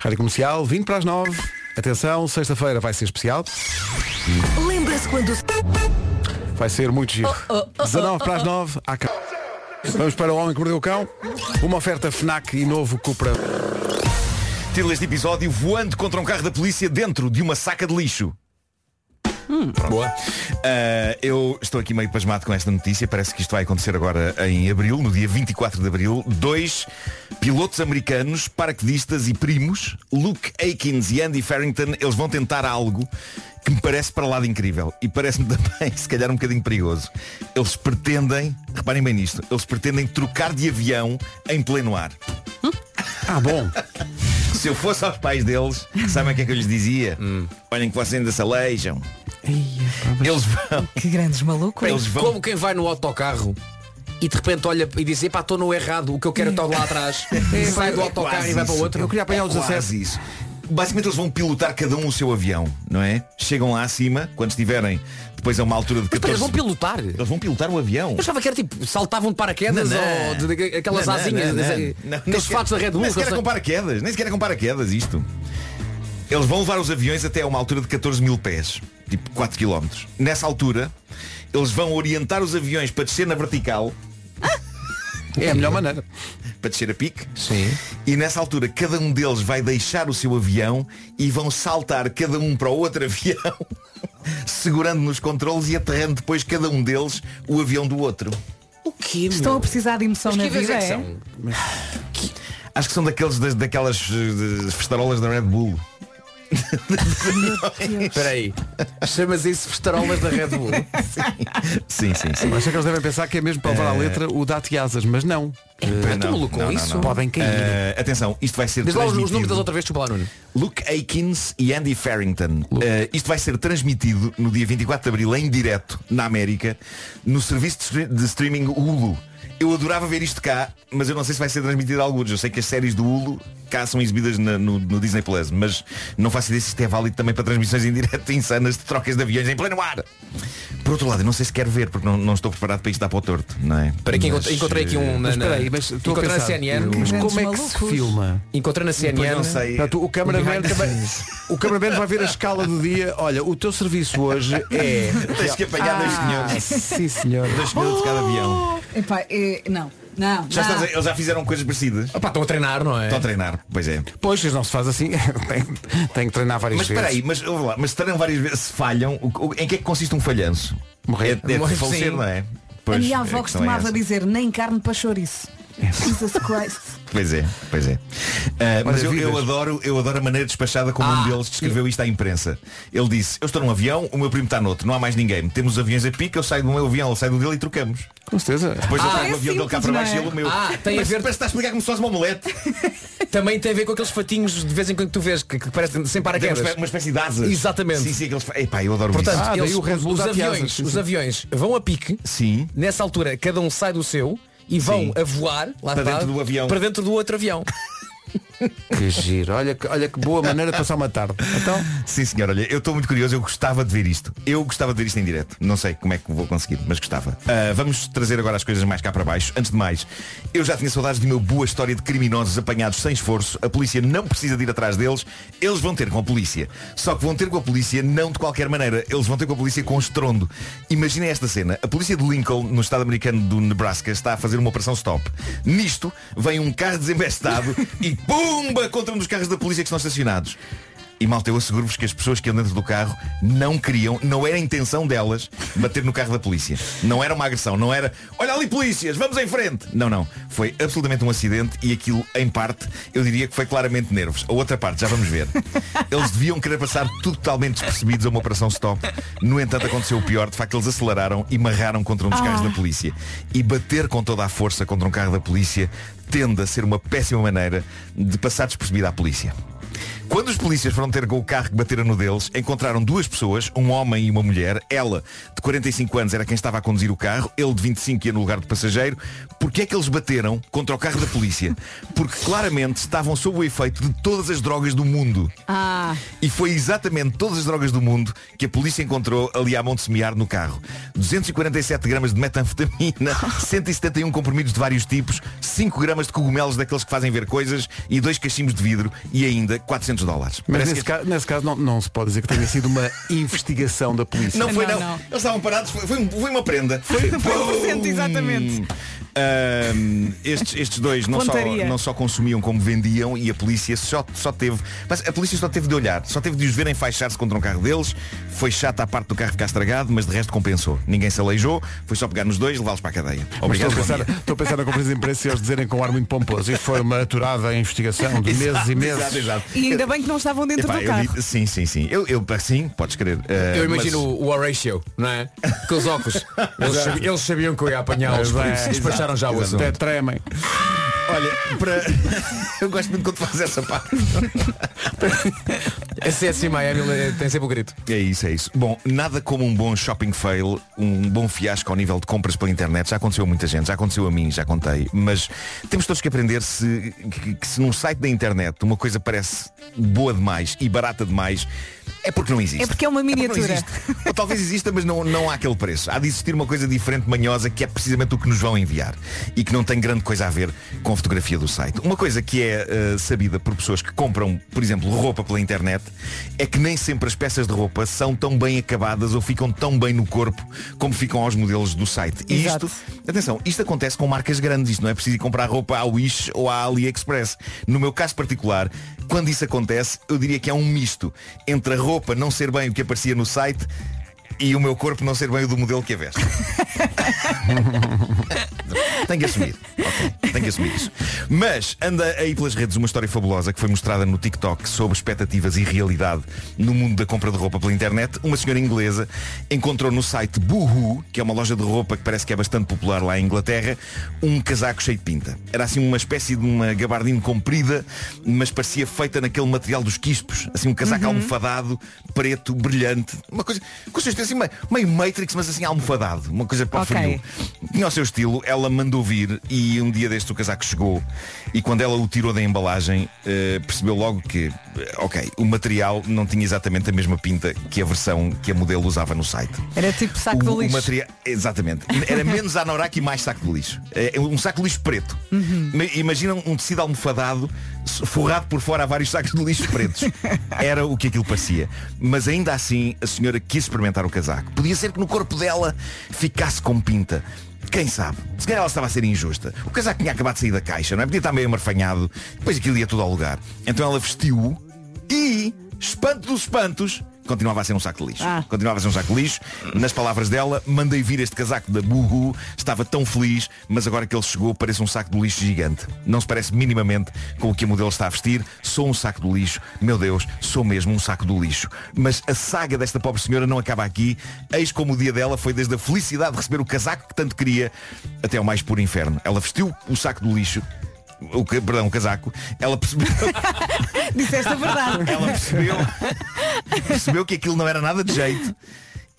Speaker 1: Rádio Comercial, 20 para as 9. Atenção, sexta-feira vai ser especial.
Speaker 12: Lembra-se quando...
Speaker 1: Vai ser muito giro.
Speaker 12: Oh, oh,
Speaker 1: 19 para as
Speaker 12: oh, oh.
Speaker 1: 9. há cá. Vamos para o Homem que Mordeu o Cão. Uma oferta FNAC e novo Cupra.
Speaker 11: Título este episódio voando contra um carro da polícia dentro de uma saca de lixo. Boa. Ah, eu estou aqui meio pasmado com esta notícia. Parece que isto vai acontecer agora em abril, no dia 24 de abril. Dois pilotos americanos, paraquedistas e primos, Luke Akins e Andy Farrington, eles vão tentar algo que me parece para lá de incrível. E parece-me também, se calhar, um bocadinho perigoso. Eles pretendem, reparem bem nisto, eles pretendem trocar de avião em pleno ar.
Speaker 1: Ah, bom.
Speaker 11: Se eu fosse aos pais deles, sabem o que é que eu lhes dizia? Olhem que vocês ainda se aleijam. Eles vão.
Speaker 3: Que grandes malucos.
Speaker 11: Eles vão.
Speaker 7: Como quem vai no autocarro e de repente olha e diz, epá, estou no errado, o que eu quero é estar lá atrás. Sai do autocarro
Speaker 11: quase
Speaker 7: e vai para o outro.
Speaker 1: Eu queria apanhar
Speaker 11: É
Speaker 1: 17.
Speaker 11: isso. Basicamente eles vão pilotar cada um o seu avião, não é? Chegam lá acima, quando estiverem depois a uma altura de
Speaker 7: Mas espera,
Speaker 11: 14...
Speaker 7: eles vão pilotar.
Speaker 11: Eles vão pilotar o avião.
Speaker 7: Eu achava que era tipo, saltavam de paraquedas
Speaker 11: Não, não.
Speaker 7: ou de, de- aquelas
Speaker 11: Não,
Speaker 7: asinhas,
Speaker 11: não, não.
Speaker 7: aqueles fatos da Red Bull.
Speaker 11: Nem sequer é com paraquedas, nem sequer é com paraquedas isto. Eles vão levar os aviões até a uma altura de 14 mil pés, tipo 4 km. Nessa altura, eles vão orientar os aviões para descer na vertical,
Speaker 1: É a melhor maneira.
Speaker 11: para descer a pique.
Speaker 7: Sim.
Speaker 11: E nessa altura, cada um deles vai deixar o seu avião e vão saltar cada um para o outro avião, segurando nos controles e aterrando depois cada um deles o avião do outro.
Speaker 7: O quê, meu?
Speaker 3: Estão a precisar de emoção
Speaker 7: Mas
Speaker 3: na
Speaker 7: aviões
Speaker 3: vida,
Speaker 7: é que
Speaker 3: é?
Speaker 7: são?
Speaker 11: Acho que são daqueles, das- daquelas eh, de- festarolas da Red Bull.
Speaker 7: Espera aí. Chamas isso festarolas da Red Bull?
Speaker 11: Sim, sim, sim.
Speaker 1: Acho que eles devem pensar que é mesmo para levar à letra o date asas, mas não.
Speaker 7: Pá, tu
Speaker 11: Não, não,
Speaker 7: com
Speaker 11: não,
Speaker 7: isso?
Speaker 11: não.
Speaker 1: Podem cair.
Speaker 11: Eh, atenção, isto vai ser
Speaker 7: Diz lá os, os
Speaker 11: transmitido.
Speaker 7: nomes das outras vezes, chupa lá, Nuno.
Speaker 11: Luke Akins e Andy Farrington. Eh, isto vai ser transmitido no dia 24 de Abril em direto na América no serviço de streaming Hulu. Eu adorava ver isto cá, mas eu não sei se vai ser transmitido a alguns. Eu sei que as séries do Hulu cá são exibidas na- no, no Disney Plus, mas não faço ideia se isto é válido também para transmissões em direto insanas de trocas de aviões em pleno ar. Por outro lado, eu não sei se quero ver, porque não, não estou preparado para isto dar para o torto, não é?
Speaker 7: Espera aí, que
Speaker 11: Mas,
Speaker 7: encontrei, aqui um
Speaker 11: eh,
Speaker 7: na,
Speaker 1: Mas
Speaker 7: na-
Speaker 1: espera aí, mas estou a
Speaker 7: encontrei na
Speaker 1: pensar,
Speaker 7: CNN.
Speaker 1: Mas como é que se filma?
Speaker 7: Encontrei na CNN.
Speaker 11: não sei.
Speaker 1: Portanto, o cameraman também, o cameraman vai ver a escala do dia. Olha, o teu serviço hoje é.
Speaker 11: Tens que apanhar dois
Speaker 1: Ah,
Speaker 11: senhores.
Speaker 1: Sim, senhor.
Speaker 11: Dois senhores de cada avião.
Speaker 3: Epá, é- não, não.
Speaker 11: Já
Speaker 3: não.
Speaker 11: estás eles já fizeram coisas parecidas.
Speaker 7: Opa, estão a treinar, não é?
Speaker 11: Estão a treinar, pois é.
Speaker 1: Pois, não se faz assim. tem, tem que treinar várias
Speaker 11: Mas
Speaker 1: vezes.
Speaker 11: espera aí, mas, ouve lá, mas se treinam várias vezes, se falham, o- o- em que é que consiste um falhanço?
Speaker 1: Morrer.
Speaker 11: É, é
Speaker 7: Morrer,
Speaker 11: de falecer,
Speaker 7: sim.
Speaker 11: não é?
Speaker 3: A
Speaker 11: Pois,
Speaker 3: minha
Speaker 11: a
Speaker 3: avó
Speaker 11: questão é
Speaker 3: costumava dizer nem carne para chouriço. Jesus Christ.
Speaker 11: Pois é, pois é. Ah, mas eu, eu adoro, eu adoro a maneira despachada como um deles descreveu isto à imprensa. Ele disse, eu estou num avião, o meu primo está noutro, não há mais ninguém. Temos os aviões a pica, eu saio do meu avião, ele sai do dele e trocamos.
Speaker 1: Com certeza.
Speaker 11: Depois eu
Speaker 3: Ah,
Speaker 11: trago
Speaker 3: é
Speaker 11: o avião dele cá para baixo e
Speaker 3: é?
Speaker 11: ele o meu.
Speaker 7: Ah, tem a
Speaker 11: Parece-
Speaker 7: ver-
Speaker 11: Parece que está a explicar como se fosse uma omelete.
Speaker 7: Também tem a ver com aqueles fatinhos de vez em quando que tu vês que, que parecem sem
Speaker 11: uma
Speaker 7: paraquedas.
Speaker 11: espé- uma espécie de asas.
Speaker 7: Exatamente.
Speaker 11: Sim, sim, aqueles... Epá, eu adoro
Speaker 7: Portanto,
Speaker 11: isso.
Speaker 1: Ah, daí
Speaker 7: eles- os, aviões,
Speaker 1: sim,
Speaker 7: os aviões vão a pique.
Speaker 11: Sim.
Speaker 7: Nessa altura, cada um sai do seu e vão
Speaker 11: Sim.
Speaker 7: a voar lá
Speaker 11: Para
Speaker 7: está,
Speaker 11: dentro do avião.
Speaker 7: para dentro do outro avião.
Speaker 1: Que giro. Olha, que- olha que boa maneira de passar uma tarde. Então,
Speaker 11: Sim senhor, olha, eu estou muito curioso, eu gostava de ver isto. Eu gostava de ver isto em direto. Não sei como é que vou conseguir, mas gostava. Ah, vamos trazer agora as coisas mais cá para baixo. Antes de mais, eu já tinha saudades de uma boa história de criminosos apanhados sem esforço. A polícia não precisa de ir atrás deles. Eles vão ter com a polícia. Só que vão ter com a polícia não de qualquer maneira. Eles vão ter com a polícia com estrondo. Imaginem esta cena. A polícia de Lincoln, no estado americano do Nebraska, está a fazer uma operação stop. Nisto, vem um carro desembestado e pumba contra um dos carros da polícia que estão estacionados. E malta, eu asseguro-vos que as pessoas que andam dentro do carro não queriam, não era a intenção delas bater no carro da polícia. Não era uma agressão, não era, olha ali polícias, vamos em frente. Não, não. Foi absolutamente um acidente e aquilo, em parte, eu diria que foi claramente nervos. A outra parte, já vamos ver. Eles deviam querer passar totalmente despercebidos a uma operação stop. No entanto, aconteceu o pior. De facto, eles aceleraram e marraram contra um dos carros
Speaker 13: Ah.
Speaker 11: da polícia. E bater com toda a força contra um carro da polícia tende a ser uma péssima maneira de passar despercebido à polícia. Quando os polícias foram ter com o carro que bateram no deles, encontraram duas pessoas, um homem e uma mulher. Ela, de 45 anos, era quem estava a conduzir o carro. Ele, de 25, ia no lugar de passageiro. Porquê é que eles bateram contra o carro da polícia? Porque claramente estavam sob o efeito de todas as drogas do mundo.
Speaker 3: Ah,
Speaker 11: E foi exatamente todas as drogas do mundo que a polícia encontrou ali à Monte Semear no carro. 247 gramas de metanfetamina, 171 comprimidos de vários tipos, 5 gramas de cogumelos daqueles que fazem ver coisas e dois cachimbos de vidro e ainda 400 dólares.
Speaker 1: Mas nesse,
Speaker 11: que-
Speaker 1: caso, nesse caso não, não se pode dizer que tenha sido uma investigação da polícia.
Speaker 11: Não foi não. Eles estavam parados, foi, foi, um- foi uma prenda. Foi,
Speaker 3: presente, exatamente.
Speaker 11: Ahm, estes, estes dois não só, não só consumiam como vendiam e a polícia só, só teve. Mas a polícia só teve de olhar, só teve de os verem faixar-se contra um carro deles. Foi chata a parte do carro ficar estragado, mas de resto compensou. Ninguém se aleijou, foi só pegar nos dois e levá-los para a cadeia. Obrigado.
Speaker 1: estou, a pensar, estou a pensar na conferência de imprensa e eles dizerem com um ar muito pomposo. Isto foi uma aturada investigação de meses
Speaker 11: Exato,
Speaker 1: e meses.
Speaker 11: exato, exato.
Speaker 3: e ainda bem que não estavam dentro
Speaker 11: Epá,
Speaker 3: do carro.
Speaker 11: digo- sim, sim, sim. Eu, eu sim, podes crer. Ah,
Speaker 7: Eu imagino
Speaker 11: mas-
Speaker 7: o Horatio, não é? Com os óculos. Eles, sabiam, eles sabiam que eu ia apanhá-los,
Speaker 1: É,
Speaker 7: despacharam já o assunto.
Speaker 1: Até tremem.
Speaker 11: Olha, para. eu gosto muito quando fazes essa parte.
Speaker 7: A CSI Miami eh, tem sempre o grito.
Speaker 11: É isso, é isso. Bom, nada como um bom shopping fail, um bom fiasco ao nível de compras pela internet. Já aconteceu a muita gente, já aconteceu a mim, já contei. Mas temos todos que aprender se, que, que se num site da internet uma coisa parece boa demais e barata demais, é porque não existe.
Speaker 3: É porque é uma
Speaker 11: não
Speaker 3: miniatura.
Speaker 11: existe. Ou talvez exista, mas não, não há aquele preço. Há de existir uma coisa diferente, manhosa, que é precisamente o que nos vão enviar. E que não tem grande coisa a ver com a fotografia do site. Uma coisa que é eh, sabida por pessoas que compram, por exemplo, roupa pela internet, é que nem sempre as peças de roupa são tão bem acabadas ou ficam tão bem no corpo como ficam aos modelos do site. E
Speaker 3: Exato.
Speaker 11: isto, atenção, isto acontece com marcas grandes. Isto não é preciso ir comprar roupa à Wish ou à AliExpress. No meu caso particular, quando isso acontece, eu diria que é um misto entre a roupa não ser bem o que aparecia no site e o meu corpo não ser bem o do modelo que a veste. Tenho que assumir. Ok, tenho que assumir isso. Mas anda aí pelas redes uma história fabulosa que foi mostrada no TikTok sobre expectativas e realidade no mundo da compra de roupa pela internet. Uma senhora inglesa encontrou no site Boohoo, que é uma loja de roupa que parece que é bastante popular lá em Inglaterra, um casaco cheio de pinta. Era assim uma espécie de uma gabardine comprida, mas parecia feita naquele material dos quispos. Assim um casaco almofadado, preto, brilhante. Uma coisa, consistência meio, meio Matrix, mas assim almofadado. Uma coisa para o
Speaker 3: Ok.
Speaker 11: frio. Tinha o seu estilo, ela mandou vir e um dia deste o casaco chegou e quando ela o tirou da embalagem eh, percebeu logo que, eh, ok, o material não tinha exatamente a mesma pinta que a versão que a modelo usava no site.
Speaker 3: Era tipo saco
Speaker 11: O, o
Speaker 3: lixo.
Speaker 11: material, exatamente. Era menos anorak e mais saco de lixo. É um saco de lixo preto.
Speaker 3: Uhum.
Speaker 11: Ma- Imagina um tecido almofadado, forrado por fora a vários sacos de lixo pretos. Era o que aquilo parecia. Mas ainda assim, a senhora quis experimentar o casaco. Podia ser que no corpo dela ficasse com pinta. Quem sabe? Se calhar ela estava a ser injusta. O casaco tinha acabado de sair da caixa, não é? Podia estar meio amarfanhado. Depois aquilo ia tudo ao lugar. Então ela vestiu-o e, espanto dos espantos, continuava a ser um saco de lixo.
Speaker 3: Ah.
Speaker 11: Continuava a ser um saco de lixo. Nas palavras dela, mandei vir este casaco da Buhu, estava tão feliz, mas agora que ele chegou parece um saco de lixo gigante. Não se parece minimamente com o que a modelo está a vestir. Sou um saco do lixo. Meu Deus, sou mesmo um saco do lixo. Mas a saga desta pobre senhora não acaba aqui. Eis como o dia dela foi desde a felicidade de receber o casaco que tanto queria até ao mais puro inferno. Ela vestiu o saco do lixo. O, perdão, o casaco. Ela percebeu
Speaker 3: Disseste a verdade.
Speaker 11: ela percebeu, percebeu que aquilo não era nada de jeito.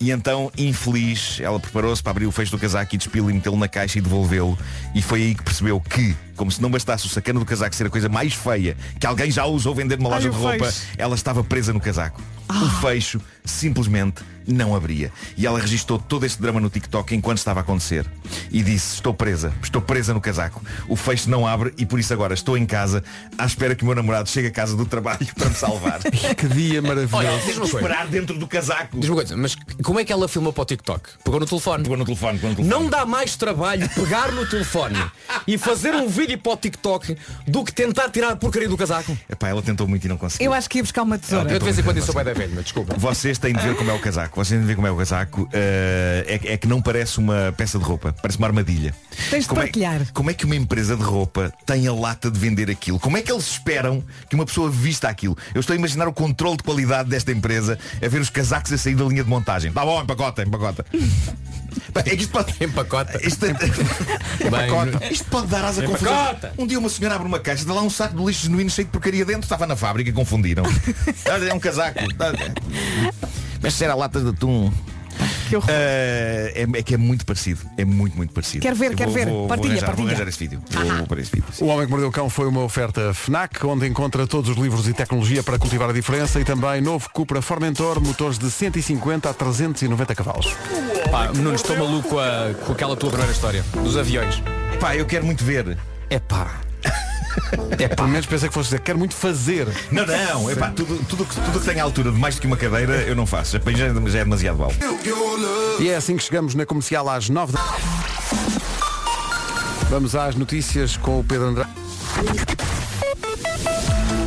Speaker 11: E então, infeliz, ela preparou-se para abrir o fecho do casaco e despí-lo e metê-lo na caixa e devolvê-lo. E foi aí que percebeu que, como se não bastasse o sacana do casaco ser a coisa mais feia que alguém já usou vender numa loja
Speaker 3: Ai,
Speaker 11: de roupa,
Speaker 3: fecho.
Speaker 11: ela estava presa no casaco. O fecho simplesmente não abria. E ela registrou todo este drama no TikTok enquanto estava a acontecer. E disse, estou presa, estou presa no casaco. O fecho não abre e por isso agora estou em casa à espera que o meu namorado chegue a casa do trabalho para me salvar.
Speaker 1: Que dia maravilhoso.
Speaker 7: Olha, diz-me.
Speaker 11: Esperar dentro do casaco.
Speaker 7: Diz-me uma coisa, mas como é que ela filmou para o TikTok? Pegou no telefone.
Speaker 11: Pegou no telefone, pegou no telefone.
Speaker 7: Não dá mais trabalho pegar no telefone e fazer um vídeo vídeo para o TikTok do que tentar tirar a porcaria do casaco.
Speaker 11: Epá, ela tentou muito e não conseguiu.
Speaker 3: Eu acho que ia buscar uma tesoura.
Speaker 7: Eu de vez em quando sou bem da velha, mas desculpa.
Speaker 11: Vocês têm de ver como é o casaco. Vocês têm de ver como é o casaco. Eh, é, que- é que não parece uma peça de roupa, parece uma armadilha.
Speaker 3: Tens de
Speaker 11: como, é,
Speaker 3: partilhar.
Speaker 11: como é que uma empresa de roupa tem a lata de vender aquilo? Como é que eles esperam que uma pessoa vista aquilo? Eu estou a imaginar o controle de qualidade desta empresa a ver os casacos a sair da linha de montagem. Tá bom, empacota, empacota. É que isto pode.
Speaker 7: Empacota.
Speaker 11: Isto,
Speaker 7: Bem,
Speaker 11: isto pode dar asa a confusão. Um dia uma senhora abre uma caixa, dá lá um saco de lixo genuíno cheio de porcaria dentro, estava na fábrica e confundiram. Olha, é um casaco. Mas se era latas de atum. Eh, é, é que é muito parecido. É muito, muito parecido.
Speaker 3: Quero ver, quero ver.
Speaker 11: Vou,
Speaker 3: Partilha,
Speaker 11: vou arranjar,
Speaker 3: partilha.
Speaker 11: Vou arranjar esse vídeo. Vou, vou esse vídeo.
Speaker 1: O Homem que Mordeu o Cão foi uma oferta FNAC, onde encontra todos os livros e tecnologia para cultivar a diferença e também novo Cupra Formentor, motores de 150 a 390 cavalos.
Speaker 7: Pá, Nuno, estou maluco a- com aquela tua primeira história dos aviões.
Speaker 11: Pá, eu quero muito ver.
Speaker 7: É pá.
Speaker 1: É, pelo menos pensei que fosse dizer, quero muito fazer.
Speaker 11: Não, não, epá, tudo, tudo, que- tudo que tem a altura de mais do que uma cadeira eu não faço. Já, já é demasiado alto.
Speaker 1: E é assim que chegamos na comercial às 9 da... Vamos às notícias com o Pedro Andrade.